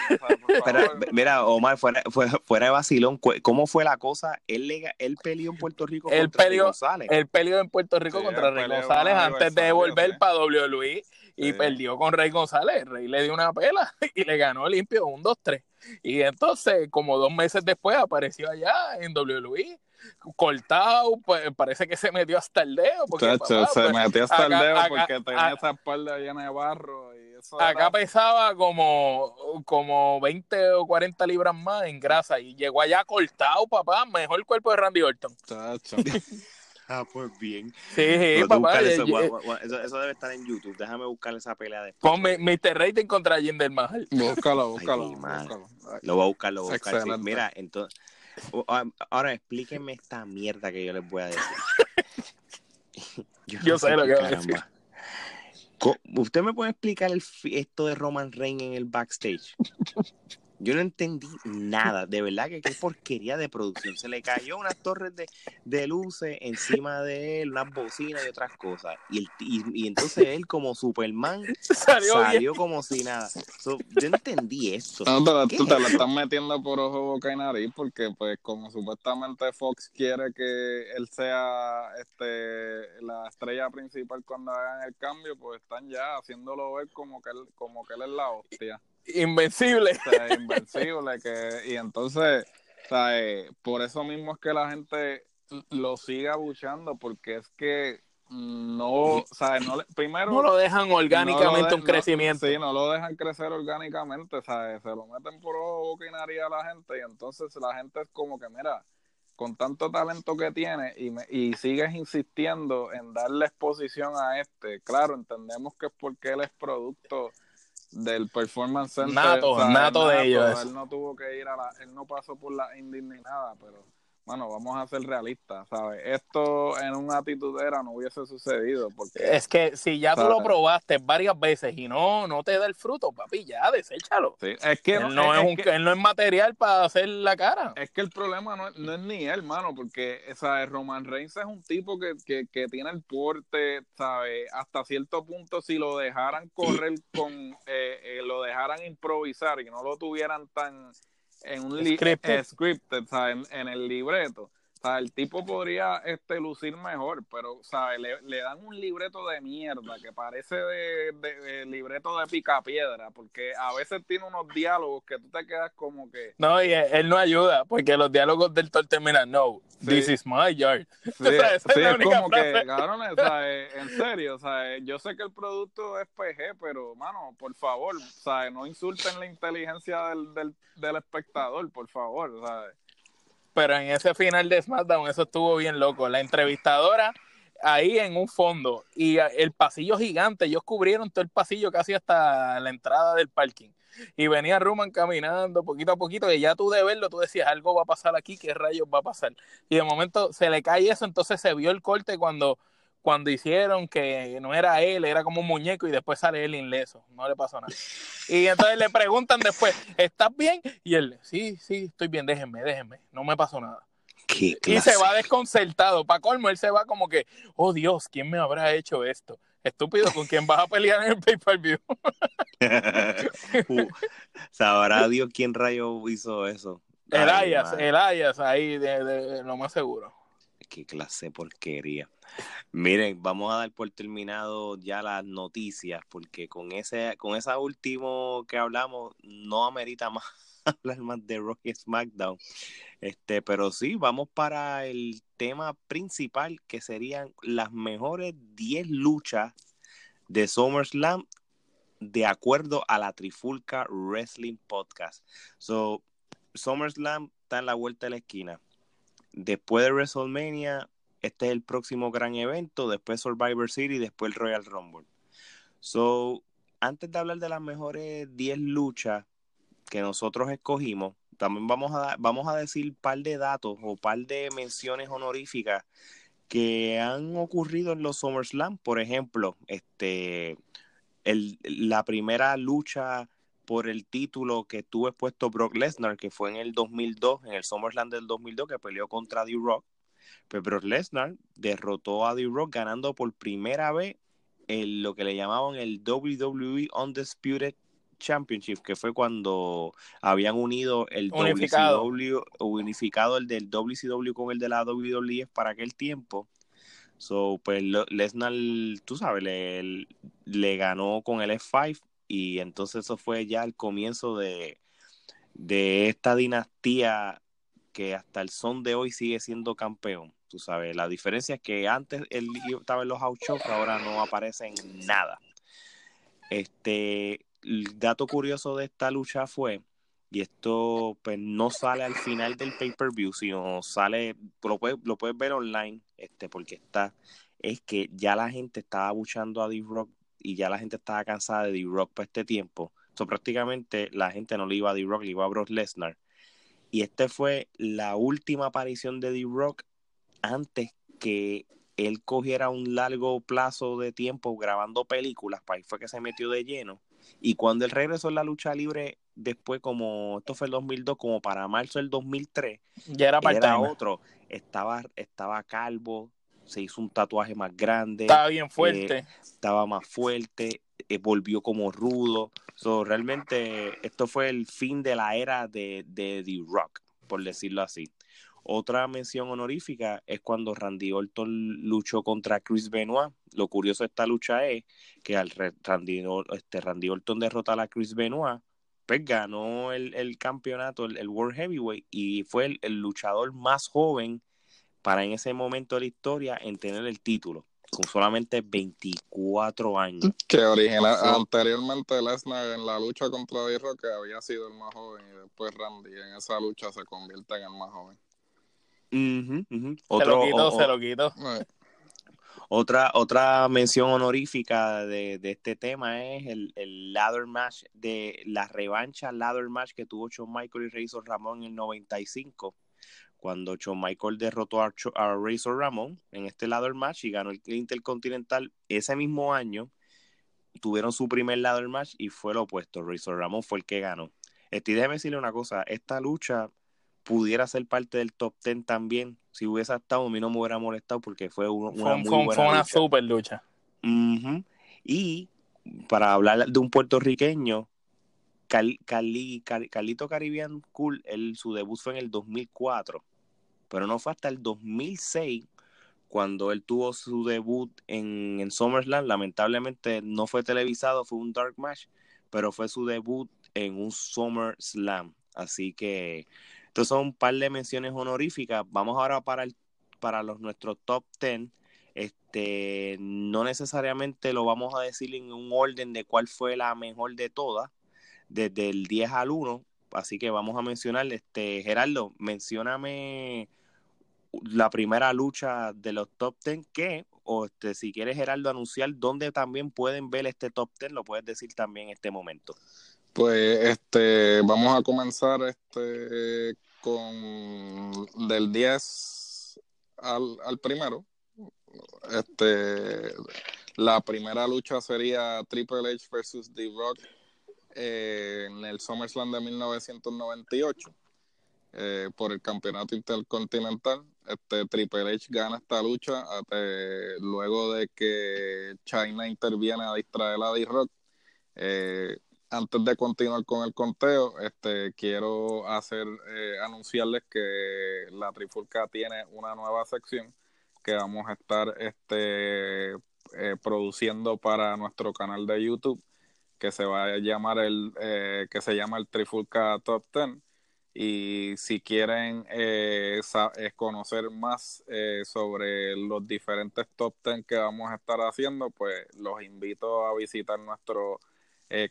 O sea, mira, Omar, fuera, fuera, de vacilón, ¿cómo fue la cosa? Él, él peleó en Puerto Rico él contra peleó, Rey González. Él peleó en Puerto Rico contra Rey González antes de volver para WWE y perdió con Rey González. Rey le dio una pela y le ganó limpio un 2-3. Y entonces, como dos meses después, apareció allá en WWE cortado, pues parece que se metió hasta el dedo. Porque, se pues, metió hasta el dedo porque tenía esa espalda llena de barro. Y eso acá pesaba como, como 20 o 40 libras más en grasa y llegó allá cortado, papá. Mejor cuerpo de Randy Orton. Ah, pues bien. Sí, papá. Eso, eso, debe estar en YouTube. Déjame buscar esa pelea después. Ponme Mr. Rating contra Jinder Mahal. Búscalo, búscalo. Lo voy a buscar, lo voy a buscar. mira, entonces. Ah, ahora explíquenme esta mierda que yo les voy a decir. yo, sé lo que va a decir. ¿Usted me puede explicar el, esto de Roman Reigns en el backstage? Yo no entendí nada, de verdad que qué porquería de producción. Se le cayó unas torres de, de luces encima de él, unas bocinas y otras cosas. Y, el, y, entonces él como Superman salió, como si nada. yo entendí esto. No, tú te lo estás metiendo por ojo, boca y nariz porque pues como supuestamente Fox quiere que él sea este la estrella principal cuando hagan el cambio, pues están ya haciéndolo ver como que él, como que él es la hostia invencible. invencible. Que, y entonces, por eso mismo es que la gente lo sigue abuchando, porque es que no, ¿sabes? No, primero no lo dejan orgánicamente un crecimiento. sí, no lo dejan crecer orgánicamente, ¿sabes? Se lo meten por ojo, boca y nariz a la gente y entonces la gente es como que, mira, con tanto talento que tiene y, me, y sigues insistiendo en darle exposición a este, claro, entendemos que es porque él es producto del Performance Center. Nato, nato, de ellos. Él no tuvo que ir a la, él no pasó por la indie ni nada, pero bueno, vamos a ser realistas, ¿sabes? Esto en una atitudera no hubiese sucedido. porque Es que si ya tú lo probaste varias veces y no, no te da el fruto, papi, ya, deséchalo. Sí, es que él no, es, un, él no es material para hacer la cara. Es que el problema no, no es ni él, mano, porque ¿sabes? Roman Reigns es un tipo que, que, que tiene el porte, ¿sabes? Hasta cierto punto, si lo dejaran correr con, eh, eh, lo dejaran improvisar y no lo tuvieran tan en un scripted, scripted en, en, el libreto. O sea, el tipo podría este, lucir mejor, pero ¿sabes? Le, le dan un libreto de mierda que parece de, de, libreto de picapiedra, porque a veces tiene unos diálogos que tú te quedas como que... No, y él, no ayuda, porque los diálogos del Thor terminan, no, this is my yard. Sí, es, como que, cabrones, ¿sabes? en serio, ¿sabes? yo sé que el producto es PG, pero, mano, por favor, no insulten la inteligencia del, del, del espectador, por favor, ¿sabes? Pero en ese final de SmackDown eso estuvo bien loco. La entrevistadora ahí en un fondo y el pasillo gigante, ellos cubrieron todo el pasillo casi hasta la entrada del parking. Y venía Roman caminando poquito a poquito, y ya tú de verlo, tú decías, algo va a pasar aquí, ¿qué rayos va a pasar? Y de momento se le cae eso, entonces se vio el corte cuando cuando hicieron que no era él, era como un muñeco y después sale él inleso, no le pasó nada. Y entonces le preguntan después, ¿estás bien? Y él, sí, sí, estoy bien, déjenme, déjenme, no me pasó nada. y se va desconcertado, para colmo, él se va como que, oh Dios, ¿quién me habrá hecho esto? Estúpido, ¿con quién vas a pelear en el pay-per-view? Uh, sabrá Dios quién rayo hizo eso. El Ay, Ayas, madre. el Ayas, ahí, de, de- lo más seguro. Qué clase de porquería. Miren, vamos a dar por terminado ya las noticias, porque con ese, con esa último que hablamos, no amerita más hablar más de Rocky SmackDown. Este, pero sí, vamos para el tema principal, que serían las mejores 10 luchas de SummerSlam de acuerdo a la Trifulca Wrestling Podcast. So, SummerSlam está en la vuelta de la esquina. Después de WrestleMania, este es el próximo gran evento, después Survivor City, después el Royal Rumble. So, antes de hablar de las mejores 10 luchas que nosotros escogimos, también vamos a, vamos a decir un par de datos o par de menciones honoríficas que han ocurrido en los SummerSlam. Por ejemplo, este, el, la primera lucha por el título que tuvo expuesto Brock Lesnar, que fue en el 2002, en el SummerSlam del 2002, que peleó contra D-Rock. Pues Brock Lesnar derrotó a D-Rock ganando por primera vez el, lo que le llamaban el WWE Undisputed Championship, que fue cuando habían unido el Unificado. WCW, unificado el del WCW con el de la WWE para aquel tiempo. So, pues Lesnar, tú sabes, le, le ganó con el F5 y entonces eso fue ya el comienzo de, de esta dinastía que hasta el son de hoy sigue siendo campeón. Tú sabes, la diferencia es que antes él estaba en los house shows, ahora no aparece en nada. Este, el dato curioso de esta lucha fue, y esto pues no sale al final del pay-per-view, sino sale, lo puedes, lo puedes ver online, este, porque está, es que ya la gente estaba buchando a D-Rock y ya la gente estaba cansada de D-Rock por este tiempo. So, prácticamente la gente no le iba a D-Rock, le iba a Brock Lesnar. Y esta fue la última aparición de D-Rock antes que él cogiera un largo plazo de tiempo grabando películas, para ahí fue que se metió de lleno. Y cuando él regresó en la lucha libre, después como, esto fue el 2002, como para marzo del 2003, Ya era era otro, estaba, estaba calvo, se hizo un tatuaje más grande, Estaba bien fuerte. estaba más fuerte, eh, volvió como rudo. So, realmente esto fue el fin de la era de, de The Rock, por decirlo así. Otra mención honorífica es cuando Randy Orton luchó contra Chris Benoit. Lo curioso de esta lucha es que al Randy, este, Randy Orton derrotar a Chris Benoit, pues ganó el, el campeonato, el, el World Heavyweight, y fue el, el luchador más joven para en ese momento de la historia en tener el título, con solamente 24 años. Que original, anteriormente Lesnar en la lucha contra D-Rock había sido el más joven y después Randy en esa lucha se convierte en el más joven. Ujú, ujú. se Otro- lo quitó, o- se lo quitó. Eh, Otra, otra mención honorífica de, de este tema es el, el ladder match de la revancha ladder match que tuvo Shawn Michael y Razor Ramón en el 95, cuando Shawn Michael derrotó a, a Razor Ramón en este ladder match y ganó el Intercontinental ese mismo año. Tuvieron su primer ladder match y fue lo opuesto. Razor Ramón fue el que ganó. Déjeme decirle una cosa, esta lucha pudiera ser parte del top 10 también. Si hubiese estado, a mí no me hubiera molestado porque fue un- una Fue, muy fue- buena fue una lucha. super lucha. Y para hablar de un puertorriqueño, Cal- Cali- Cal- Carlito Caribbean Cool, él, su debut fue en el 2004, pero no fue hasta el 2006 cuando él tuvo su debut en, en SummerSlam. Lamentablemente no fue televisado, fue un dark match, pero fue su debut en un SummerSlam. Así que estos son un par de menciones honoríficas. Vamos ahora para, el, para los, nuestros top 10. Este, no necesariamente lo vamos a decir en un orden de cuál fue la mejor de todas, desde el 10 al 1. Así que vamos a mencionar, este, Gerardo, mencióname la primera lucha de los top 10 que, o este, si quieres Gerardo anunciar dónde también pueden ver este top 10, lo puedes decir también en este momento. Pues este, vamos a comenzar este con del 10 al, al primero. Este, la primera lucha sería Triple H versus The Rock en el SummerSlam de 1998. Eh, por el campeonato intercontinental. Este Triple H gana esta lucha luego de que China interviene a distraer a D-Rock. Eh, antes de continuar con el conteo, este, quiero hacer eh, anunciarles que la Trifulca tiene una nueva sección que vamos a estar este, produciendo para nuestro canal de YouTube que se va a llamar el que se llama el Trifulca Top 10 y si quieren eh, eh, conocer más eh, sobre los diferentes top 10 que vamos a estar haciendo, pues los invito a visitar nuestro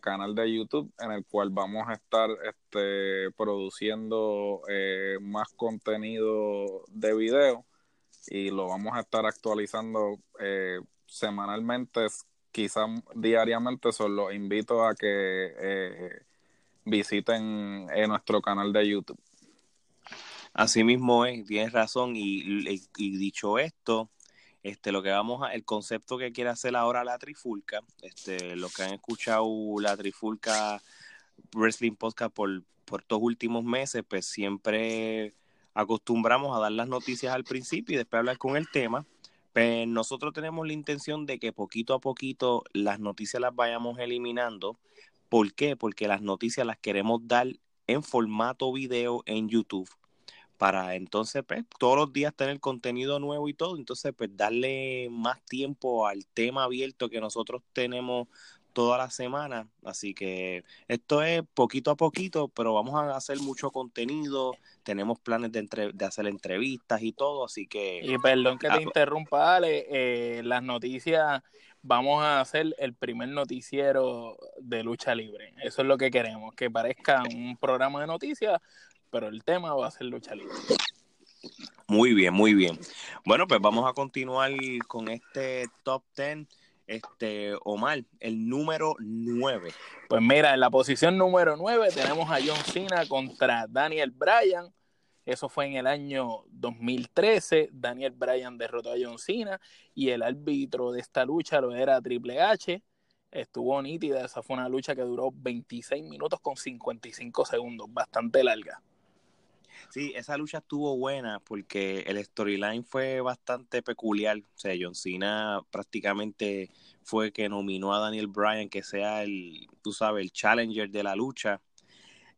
canal de YouTube en el cual vamos a estar este, produciendo más contenido de video y lo vamos a estar actualizando semanalmente, quizás diariamente, solo invito a que visiten eh, nuestro canal de YouTube. Así mismo es, tienes razón. Y, dicho esto, este, lo que vamos a, el concepto que quiere hacer ahora la Trifulca, este, los que han escuchado la Trifulca Wrestling Podcast por, por estos últimos meses, pues siempre acostumbramos a dar las noticias al principio y después hablar con el tema. Pues nosotros tenemos la intención de que poquito a poquito las noticias las vayamos eliminando ¿Por qué? Porque las noticias las queremos dar en formato video en YouTube para entonces pues, todos los días tener contenido nuevo y todo, entonces pues darle más tiempo al tema abierto que nosotros tenemos toda la semana, así que esto es poquito a poquito, pero vamos a hacer mucho contenido, tenemos planes de, de hacer entrevistas y todo, así que... Y perdón que te ah, interrumpa, Ale, eh, las noticias vamos a hacer el primer noticiero de lucha libre. Eso es lo que queremos, que parezca un programa de noticias, pero el tema va a ser lucha libre. Muy bien, muy bien. Bueno, pues vamos a continuar con este top 10. Este, Omar, el número 9. Pues mira, en la posición número 9 tenemos a John Cena contra Daniel Bryan. Eso fue en el año 2013. Daniel Bryan derrotó a John Cena y el árbitro de esta lucha lo era Triple H. Estuvo nítida, esa fue una lucha que duró 26 minutos con 55 segundos, bastante larga. Sí, esa lucha estuvo buena porque el storyline fue bastante peculiar. O sea, John Cena prácticamente fue que nominó a Daniel Bryan que sea el, tú sabes, el challenger de la lucha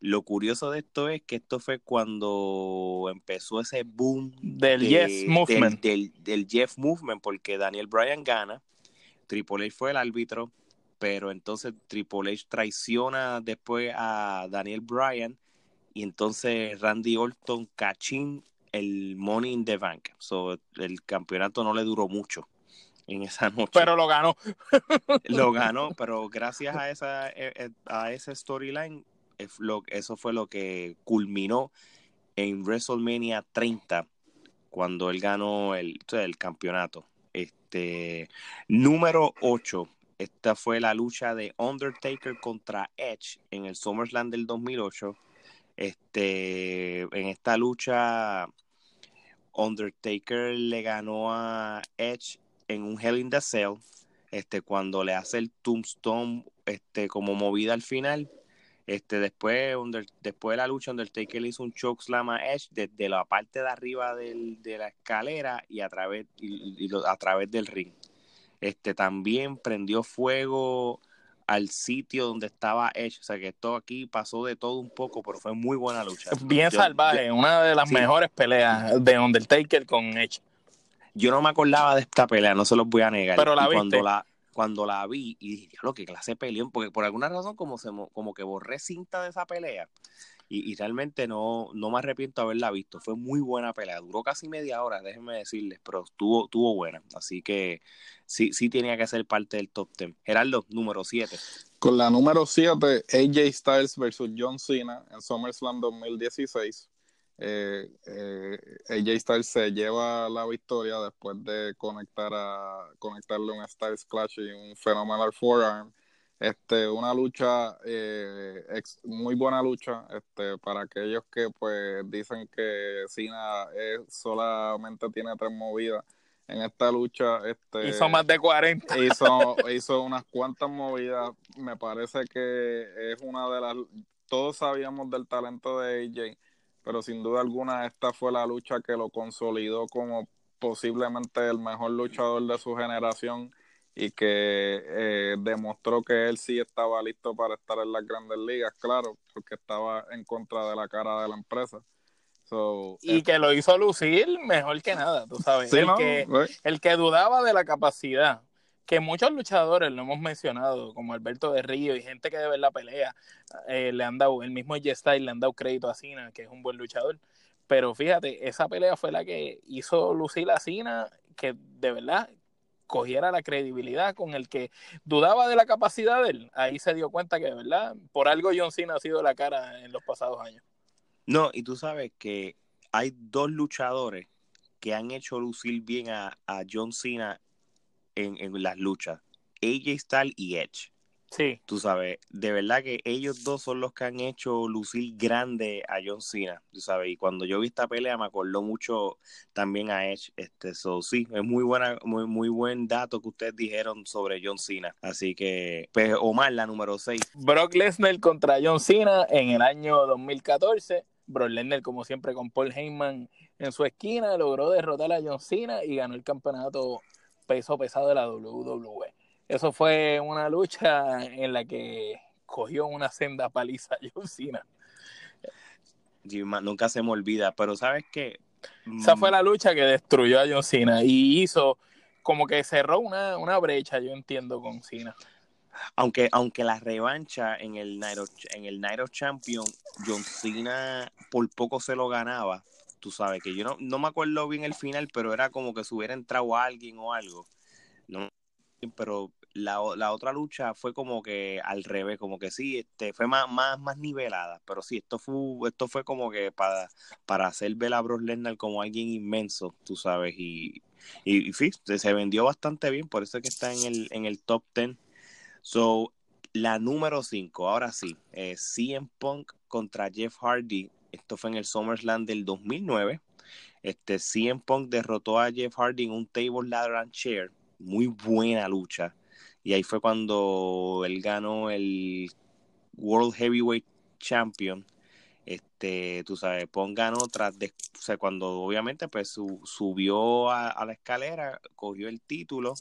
lo curioso de esto es que esto fue cuando empezó ese boom del Jeff Movement. Del, Jeff Movement, porque Daniel Bryan gana, Triple H fue el árbitro, pero entonces Triple H traiciona después a Daniel Bryan y entonces Randy Orton cachín el Money in the Bank. So, el campeonato no le duró mucho en esa noche. Pero lo ganó. lo ganó, pero gracias a esa eh, eh, a ese storyline eso fue lo que culminó en WrestleMania 30 cuando él ganó el, el campeonato. Este número 8, esta fue la lucha de Undertaker contra Edge en el SummerSlam del 2008. Este, en esta lucha Undertaker le ganó a Edge en un Hell in the Cell, este cuando le hace el tombstone este como movida al final este, después, después de la lucha, Undertaker le hizo un chokeslam a Edge desde la parte de arriba del, de la escalera y a través, y, a través del ring. Este, también prendió fuego al sitio donde estaba Edge. O sea que esto aquí pasó de todo un poco, pero fue muy buena lucha. Bien salvaje, una de las mejores peleas de Undertaker con Edge. Yo no me acordaba de esta pelea, no se los voy a negar. Pero la Cuando la, cuando la vi y dije, lo que clase peleón, porque por alguna razón como, se, como que borré cinta de esa pelea y, realmente no, no me arrepiento de haberla visto. Fue muy buena pelea, duró casi media hora, déjenme decirles, pero estuvo, estuvo buena. Así que sí, sí tenía que ser parte del top 10. Gerardo, número 7. Con la número 7, AJ Styles versus John Cena en SummerSlam 2016 eh, eh, AJ Styles se lleva la victoria después de conectar a conectarle un Styles Clash y un Phenomenal Forearm. Este, una lucha, eh, muy buena lucha, este, para aquellos que pues dicen que Cena solamente tiene tres movidas. En esta lucha, este, hizo más de 40. Hizo, hizo unas cuantas movidas. Me parece que es una de las. Todos sabíamos del talento de AJ pero sin duda alguna esta fue la lucha que lo consolidó como posiblemente el mejor luchador de su generación y que eh, demostró que él sí estaba listo para estar en las grandes ligas, claro, porque estaba en contra de la cara de la empresa. y que lo hizo lucir mejor que nada, tú sabes. el, que, el que dudaba de la capacidad, que muchos luchadores lo hemos mencionado, como Alberto de Río y gente que de la pelea, eh, le han dado, el mismo G-Style le han dado crédito a Cena, que es un buen luchador. Pero fíjate, esa pelea fue la que hizo lucir a Cena, que de verdad cogiera la credibilidad con el que dudaba de la capacidad de él, ahí se dio cuenta que de verdad, por algo John Cena ha sido la cara en los pasados años. No, y tú sabes que hay dos luchadores que han hecho lucir bien a, John Cena en, en, las luchas, AJ Styles y Edge. Sí. Tú sabes, de verdad que ellos dos son los que han hecho lucir grande a John Cena, tú sabes, y cuando yo vi esta pelea me acordó mucho también a Edge, este, so, sí, es muy buena, muy, muy buen dato que ustedes dijeron sobre John Cena, así que, pues, Omar, la número 6. Brock Lesnar contra John Cena en el año 2014, Brock Lesnar como siempre con Paul Heyman en su esquina, logró derrotar a John Cena y ganó el campeonato peso pesado de la WWE eso fue una lucha en la que cogió una senda paliza John Cena. nunca se me olvida, pero ¿sabes qué? Esa fue la lucha que destruyó a John Cena y hizo como que cerró una, una brecha, yo entiendo, con Cena. Aunque, aunque la revancha en el Night of, en el Night of Champion, John Cena por poco se lo ganaba. Tú sabes que yo no, no me acuerdo bien el final, pero era como que se hubiera entrado alguien o algo. No pero la, otra lucha fue como que al revés, como que sí, este, fue más, más, más nivelada, pero sí, esto fue, esto fue como que para, para hacer ver a Brock Lesnar como alguien inmenso, tú sabes, y, y, se vendió bastante bien, por eso es que está en el, en el top 10. So, la número 5, ahora sí, eh, CM Punk contra Jeff Hardy, esto fue en el SummerSlam del 2009. Este, CM Punk derrotó a Jeff Hardy en un table ladder and chair muy buena lucha. Y ahí fue cuando él ganó el World Heavyweight Champion. Este, tú sabes, Pon ganó tras o sea, cuando obviamente pues subió a, la escalera, cogió el título.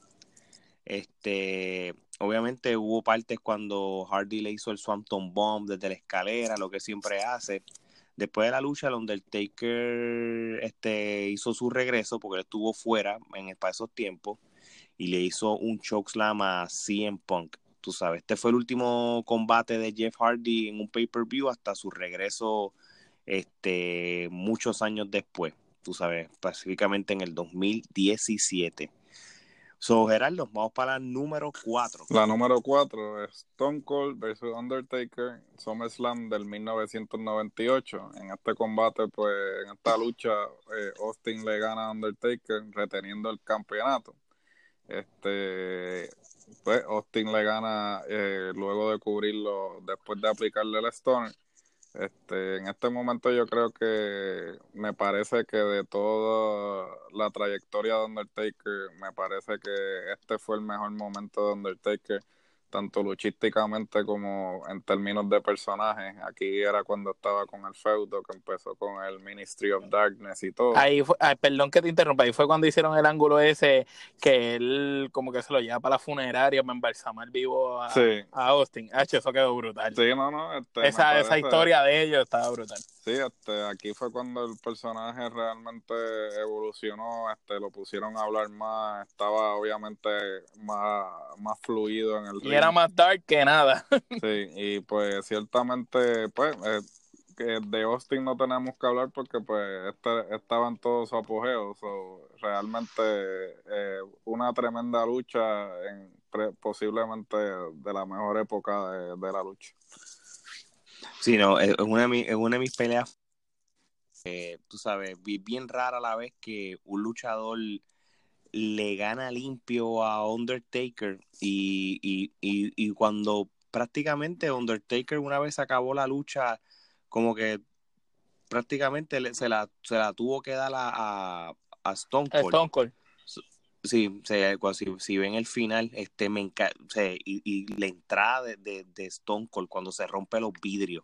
Este, obviamente hubo partes cuando Hardy le hizo el Swampton Bomb desde la escalera, lo que siempre hace. Después de la lucha, el Undertaker este, hizo su regreso porque él estuvo fuera en, para esos tiempos y le hizo un chokeslam a CM Punk. Tú sabes, este fue el último combate de Jeff Hardy en un pay-per-view hasta su regreso este, muchos años después, tú sabes, específicamente en el 2017. So, Gerardo, vamos para la número 4. La número 4 es Stone Cold versus Undertaker, SummerSlam del 1998. En este combate, pues, en esta lucha, eh, Austin le gana a Undertaker reteniendo el campeonato. Este, pues Austin le gana eh, luego de cubrirlo, después de aplicarle el Stone. Este, en este momento yo creo que me parece que de toda la trayectoria de Undertaker, me parece que este fue el mejor momento de Undertaker tanto luchísticamente como en términos de personajes. Aquí era cuando estaba con el feudo, que empezó con el Ministry of Darkness y todo. Ahí fue, perdón que te interrumpa, ahí fue cuando hicieron el ángulo ese que él como que se lo lleva para la funeraria para embalsamar vivo a, a Austin. H, eso quedó brutal. Sí, no, no. Este, esa, esa historia de ellos estaba brutal. Sí, este, aquí fue cuando el personaje realmente evolucionó, este, lo pusieron a hablar más, estaba obviamente más, más fluido en el ring era más dark que nada. Sí, y pues ciertamente, pues, eh, de Austin no tenemos que hablar porque pues este, estaba en todo su apogeo. realmente eh, una tremenda lucha, en, posiblemente de la mejor época de, la lucha. Sí, no, es una es una de mis peleas, eh, tú sabes, bien rara a la vez que un luchador le gana limpio a Undertaker y, y, y, cuando prácticamente Undertaker una vez acabó la lucha, como que prácticamente se la, se la tuvo que dar a, a, Stone Cold. Stone Cold. Sí, si, si, ven el final, este me y, y, la entrada de, de, Stone Cold cuando se rompe los vidrios.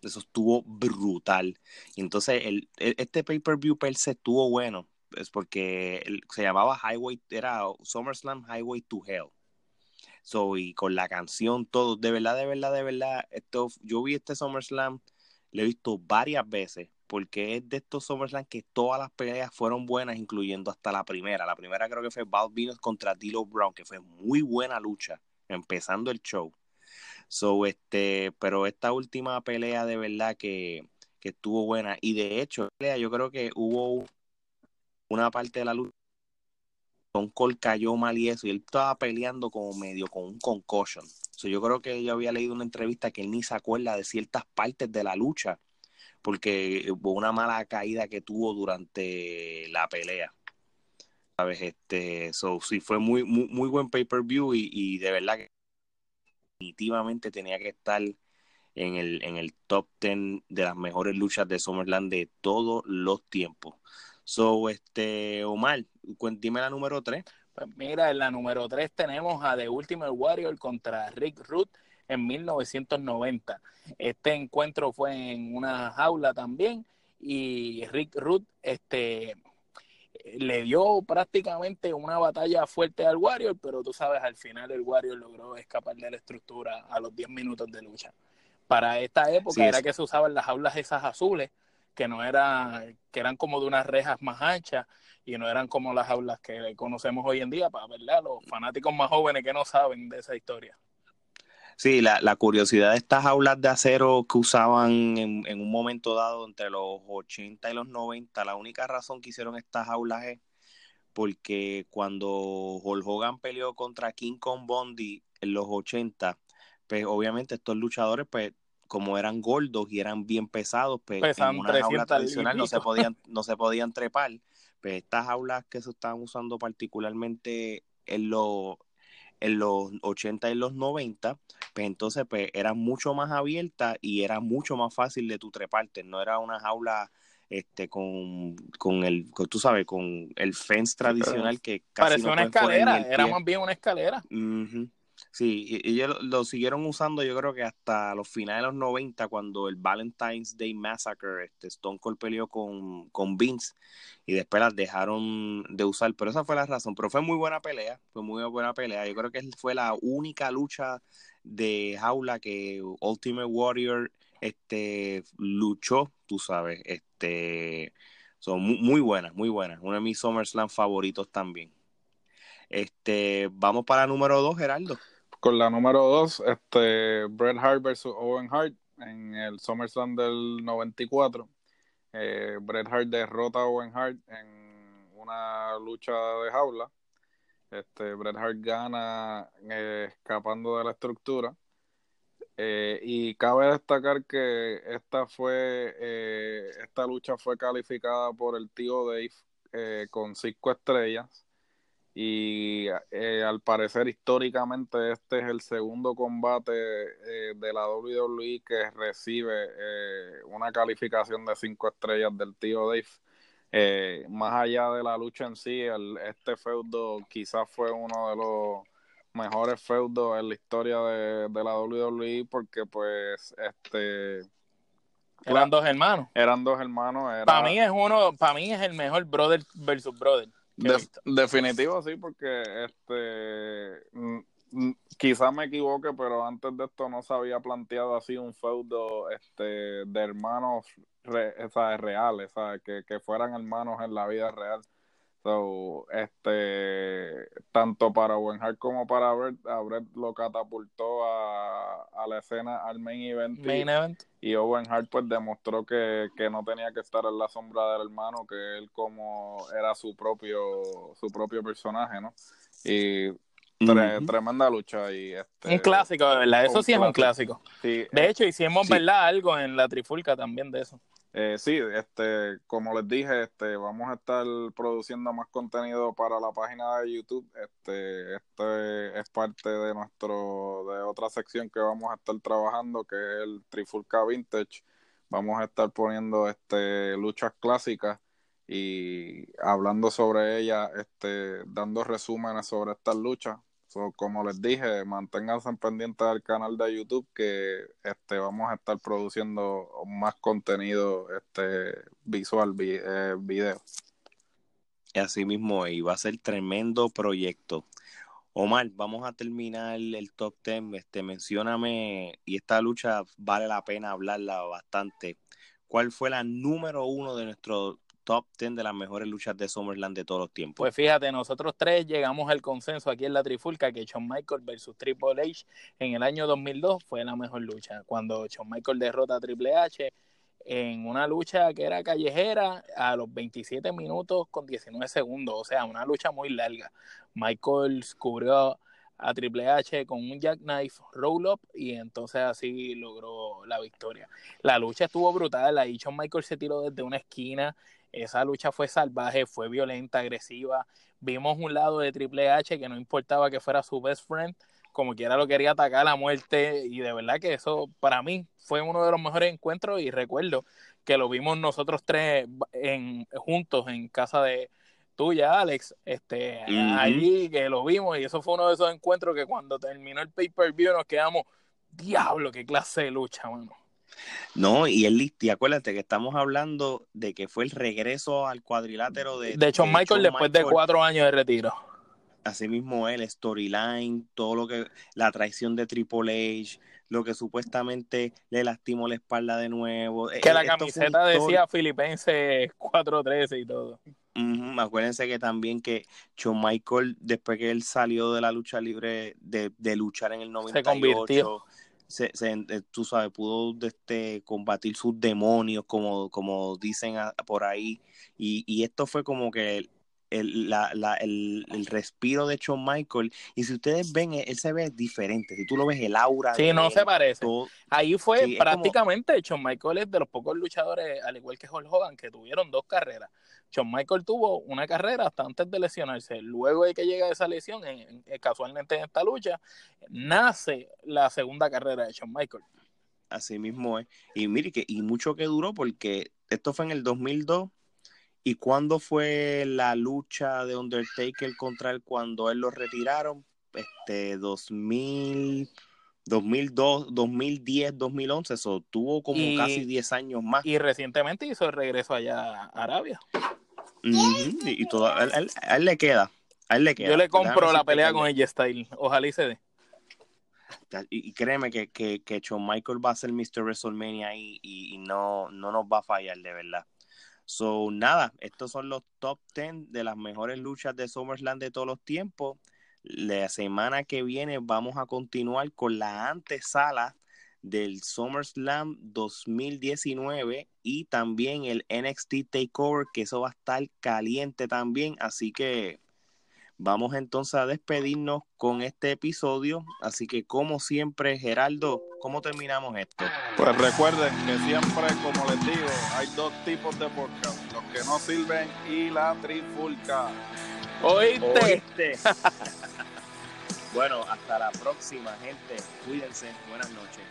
Eso estuvo brutal. Y entonces el, este pay-per-view per se estuvo bueno. Es porque se llamaba Highway, era SummerSlam Highway to Hell. So, y con la canción, todo, de verdad, de verdad, de verdad, esto, yo vi este SummerSlam, lo he visto varias veces, porque es de estos SummerSlam que todas las peleas fueron buenas, incluyendo hasta la primera. La primera creo que fue Val contra D'Lo Brown, que fue muy buena lucha, empezando el show. So, este, pero esta última pelea de verdad que, que estuvo buena. Y de hecho, yo creo que hubo una parte de la lucha. Don Cole cayó mal y eso, y él estaba peleando como medio con un concussion. So, yo creo que yo había leído una entrevista que él ni se acuerda de ciertas partes de la lucha, porque hubo una mala caída que tuvo durante la pelea. ¿Sabes? Este, so, sí, fue muy, muy, muy buen pay-per-view y, y de verdad que definitivamente tenía que estar en el, en el top 10 de las mejores luchas de SummerSlam de todos los tiempos. So, este, Omar, dime la número 3. Pues mira, en la número 3 tenemos a The Ultimate Warrior contra Rick Root en 1990. Este encuentro fue en una jaula también y Rick Root este, le dio prácticamente una batalla fuerte al Warrior, pero tú sabes, al final el Warrior logró escapar de la estructura a los 10 minutos de lucha. Para esta época era que se usaban las aulas esas azules, que no era, que eran como de unas rejas más anchas y no eran como las aulas que conocemos hoy en día, para verla, los fanáticos más jóvenes que no saben de esa historia. Sí, la, la, curiosidad de estas aulas de acero que usaban en, en, un momento dado entre los 80 y los 90, la única razón que hicieron estas aulas es porque cuando Hulk Hogan peleó contra King Kong Bondi en los 80, pues obviamente estos luchadores, pues como eran gordos y eran bien pesados, pues en una jaula tradicional no se podían, no se podían trepar. Pues estas aulas que se estaban usando particularmente en los en los 80 y los 90, pues entonces pues era mucho más abierta y era mucho más fácil de tu treparte, no era una jaula este con, con el tú sabes con el fence tradicional que casi parecía una escalera era más bien una escalera Sí, ellos lo, siguieron usando yo creo que hasta los finales de los 90 cuando el Valentine's Day Massacre, este Stone Cold peleó con, con Vince y después las dejaron de usar, pero esa fue la razón, pero fue muy buena pelea, fue muy buena pelea, yo creo que fue la única lucha de jaula que Ultimate Warrior este luchó, tú sabes, este son muy, buenas, muy buenas, uno de mis SummerSlam favoritos también. Este, vamos para número 2, Geraldo. Con la número 2, este, Bret Hart versus Owen Hart en el SummerSlam del 94. Eh, Bret Hart derrota a Owen Hart en una lucha de jaula. Este, Bret Hart gana eh, escapando de la estructura. Eh, y cabe destacar que esta fue esta lucha fue calificada por el tío Dave con cinco estrellas y eh, al parecer históricamente este es el segundo combate eh, de la WWE que recibe eh, una calificación de cinco estrellas del tío Dave. más allá de la lucha en sí, el, este feudo quizás fue uno de los mejores feudos en la historia de, de la WWE porque pues este eran dos hermanos. Eran dos hermanos. Para mí es uno, para mí es el mejor brother versus brother definitivo, sí, porque este quizás me equivoque, pero antes de esto no se había planteado así un feudo este, de hermanos reales, Que, que fueran hermanos en la vida real. So, este, tanto para Owen Hart como para Brett, a Brett lo catapultó a, a, la escena, al main event. y, Owen Hart pues demostró que, que, no tenía que estar en la sombra del hermano, que él como era su propio, su propio personaje, ¿no? Y tremenda lucha y este, un clásico de verdad eso sí es un clásico. de hecho hicimos verdad algo en la trifulca también de eso eh, sí, este, como les dije, este, vamos a estar produciendo más contenido para la página de YouTube. Este, este es parte de nuestro, de otra sección que vamos a estar trabajando, que es el Trifulca Vintage. Vamos a estar poniendo este luchas clásicas y hablando sobre ellas, este, dando resúmenes sobre estas luchas. Como les dije, manténganse pendientes del canal de YouTube que este vamos a estar produciendo más contenido este visual, eh, video. Así mismo, y va a ser tremendo proyecto. Omar, vamos a terminar el top 10. Este, mencióname, y esta lucha vale la pena hablarla bastante. ¿Cuál fue la número uno de nuestro top 10 de las mejores luchas de SummerSlam de todos los tiempos? Pues fíjate, nosotros tres llegamos al consenso aquí en la Trifulca que Shawn Michaels versus Triple H en el año 2002 fue la mejor lucha. Cuando Shawn Michaels derrota a Triple H en una lucha que era callejera a los 27 minutos con 19 segundos, o sea, una lucha muy larga. Michaels cubrió a Triple H con un jackknife roll up y entonces así logró la victoria. La lucha estuvo brutal, ahí Shawn Michaels se tiró desde una esquina, esa lucha fue salvaje, fue violenta, agresiva. Vimos un lado de Triple H que no importaba que fuera su best friend, como quiera lo quería atacar a la muerte y de verdad que eso para mí fue uno de los mejores encuentros y recuerdo que lo vimos nosotros tres en, juntos en casa de tuya, Alex, este, allí que lo vimos y eso fue uno de esos encuentros que cuando terminó el pay-per-view nos quedamos, diablo, qué clase de lucha, mano. No, y el y acuérdate que estamos hablando de que fue el regreso al cuadrilátero de... De hecho, Michael después de cuatro años de retiro asimismo el storyline, todo lo que, la traición de Triple H, lo que supuestamente le lastimó la espalda de nuevo. Que la camiseta decía Filipenses 413 y todo. Acuérdense que también que Shawn Michael, después que él salió de la lucha libre, de, luchar en el 98, se convirtió. Se, eh, tú sabes, pudo este, combatir sus demonios, como, como dicen por ahí. Y, y esto fue como que el, la, la, el, el, respiro de Shawn Michael. Y si ustedes ven, él se ve diferente. Si tú lo ves, el aura. Sí, no se parece. Ahí fue prácticamente. Shawn Michael es de los pocos luchadores, al igual que Hulk Hogan, que tuvieron dos carreras. Shawn Michael tuvo una carrera hasta antes de lesionarse. Luego de que llega esa lesión, casualmente en esta lucha, nace la segunda carrera de Shawn Michael. Así mismo es. Y mire, que, y mucho que duró porque esto fue en el 2002 ¿Y cuándo fue la lucha de Undertaker contra él cuando él lo retiraron? Este, 2000, 2002, 2010, 2011, eso tuvo como casi 10 años más. Y recientemente hizo el regreso allá a Arabia. Y, todo, a él, le queda. A él le queda. Yo le compro la pelea con ella Style. Ojalá y se dé. Y, créeme que, que, que Shawn Michael va a ser Mr. WrestleMania y, y no, no nos va a fallar, de verdad. So, nada, estos son los top 10 de las mejores luchas de SummerSlam de todos los tiempos. La semana que viene vamos a continuar con la antesala del SummerSlam 2019 y también el NXT Takeover, que eso va a estar caliente también. Así que Vamos entonces a despedirnos con este episodio. Así que como siempre, Geraldo, ¿cómo terminamos esto? Pues recuerden que siempre, como les digo, hay dos tipos de podcast, los que no sirven y la trifulca. ¿Oíste? bueno, hasta la próxima, gente. Cuídense. Buenas noches.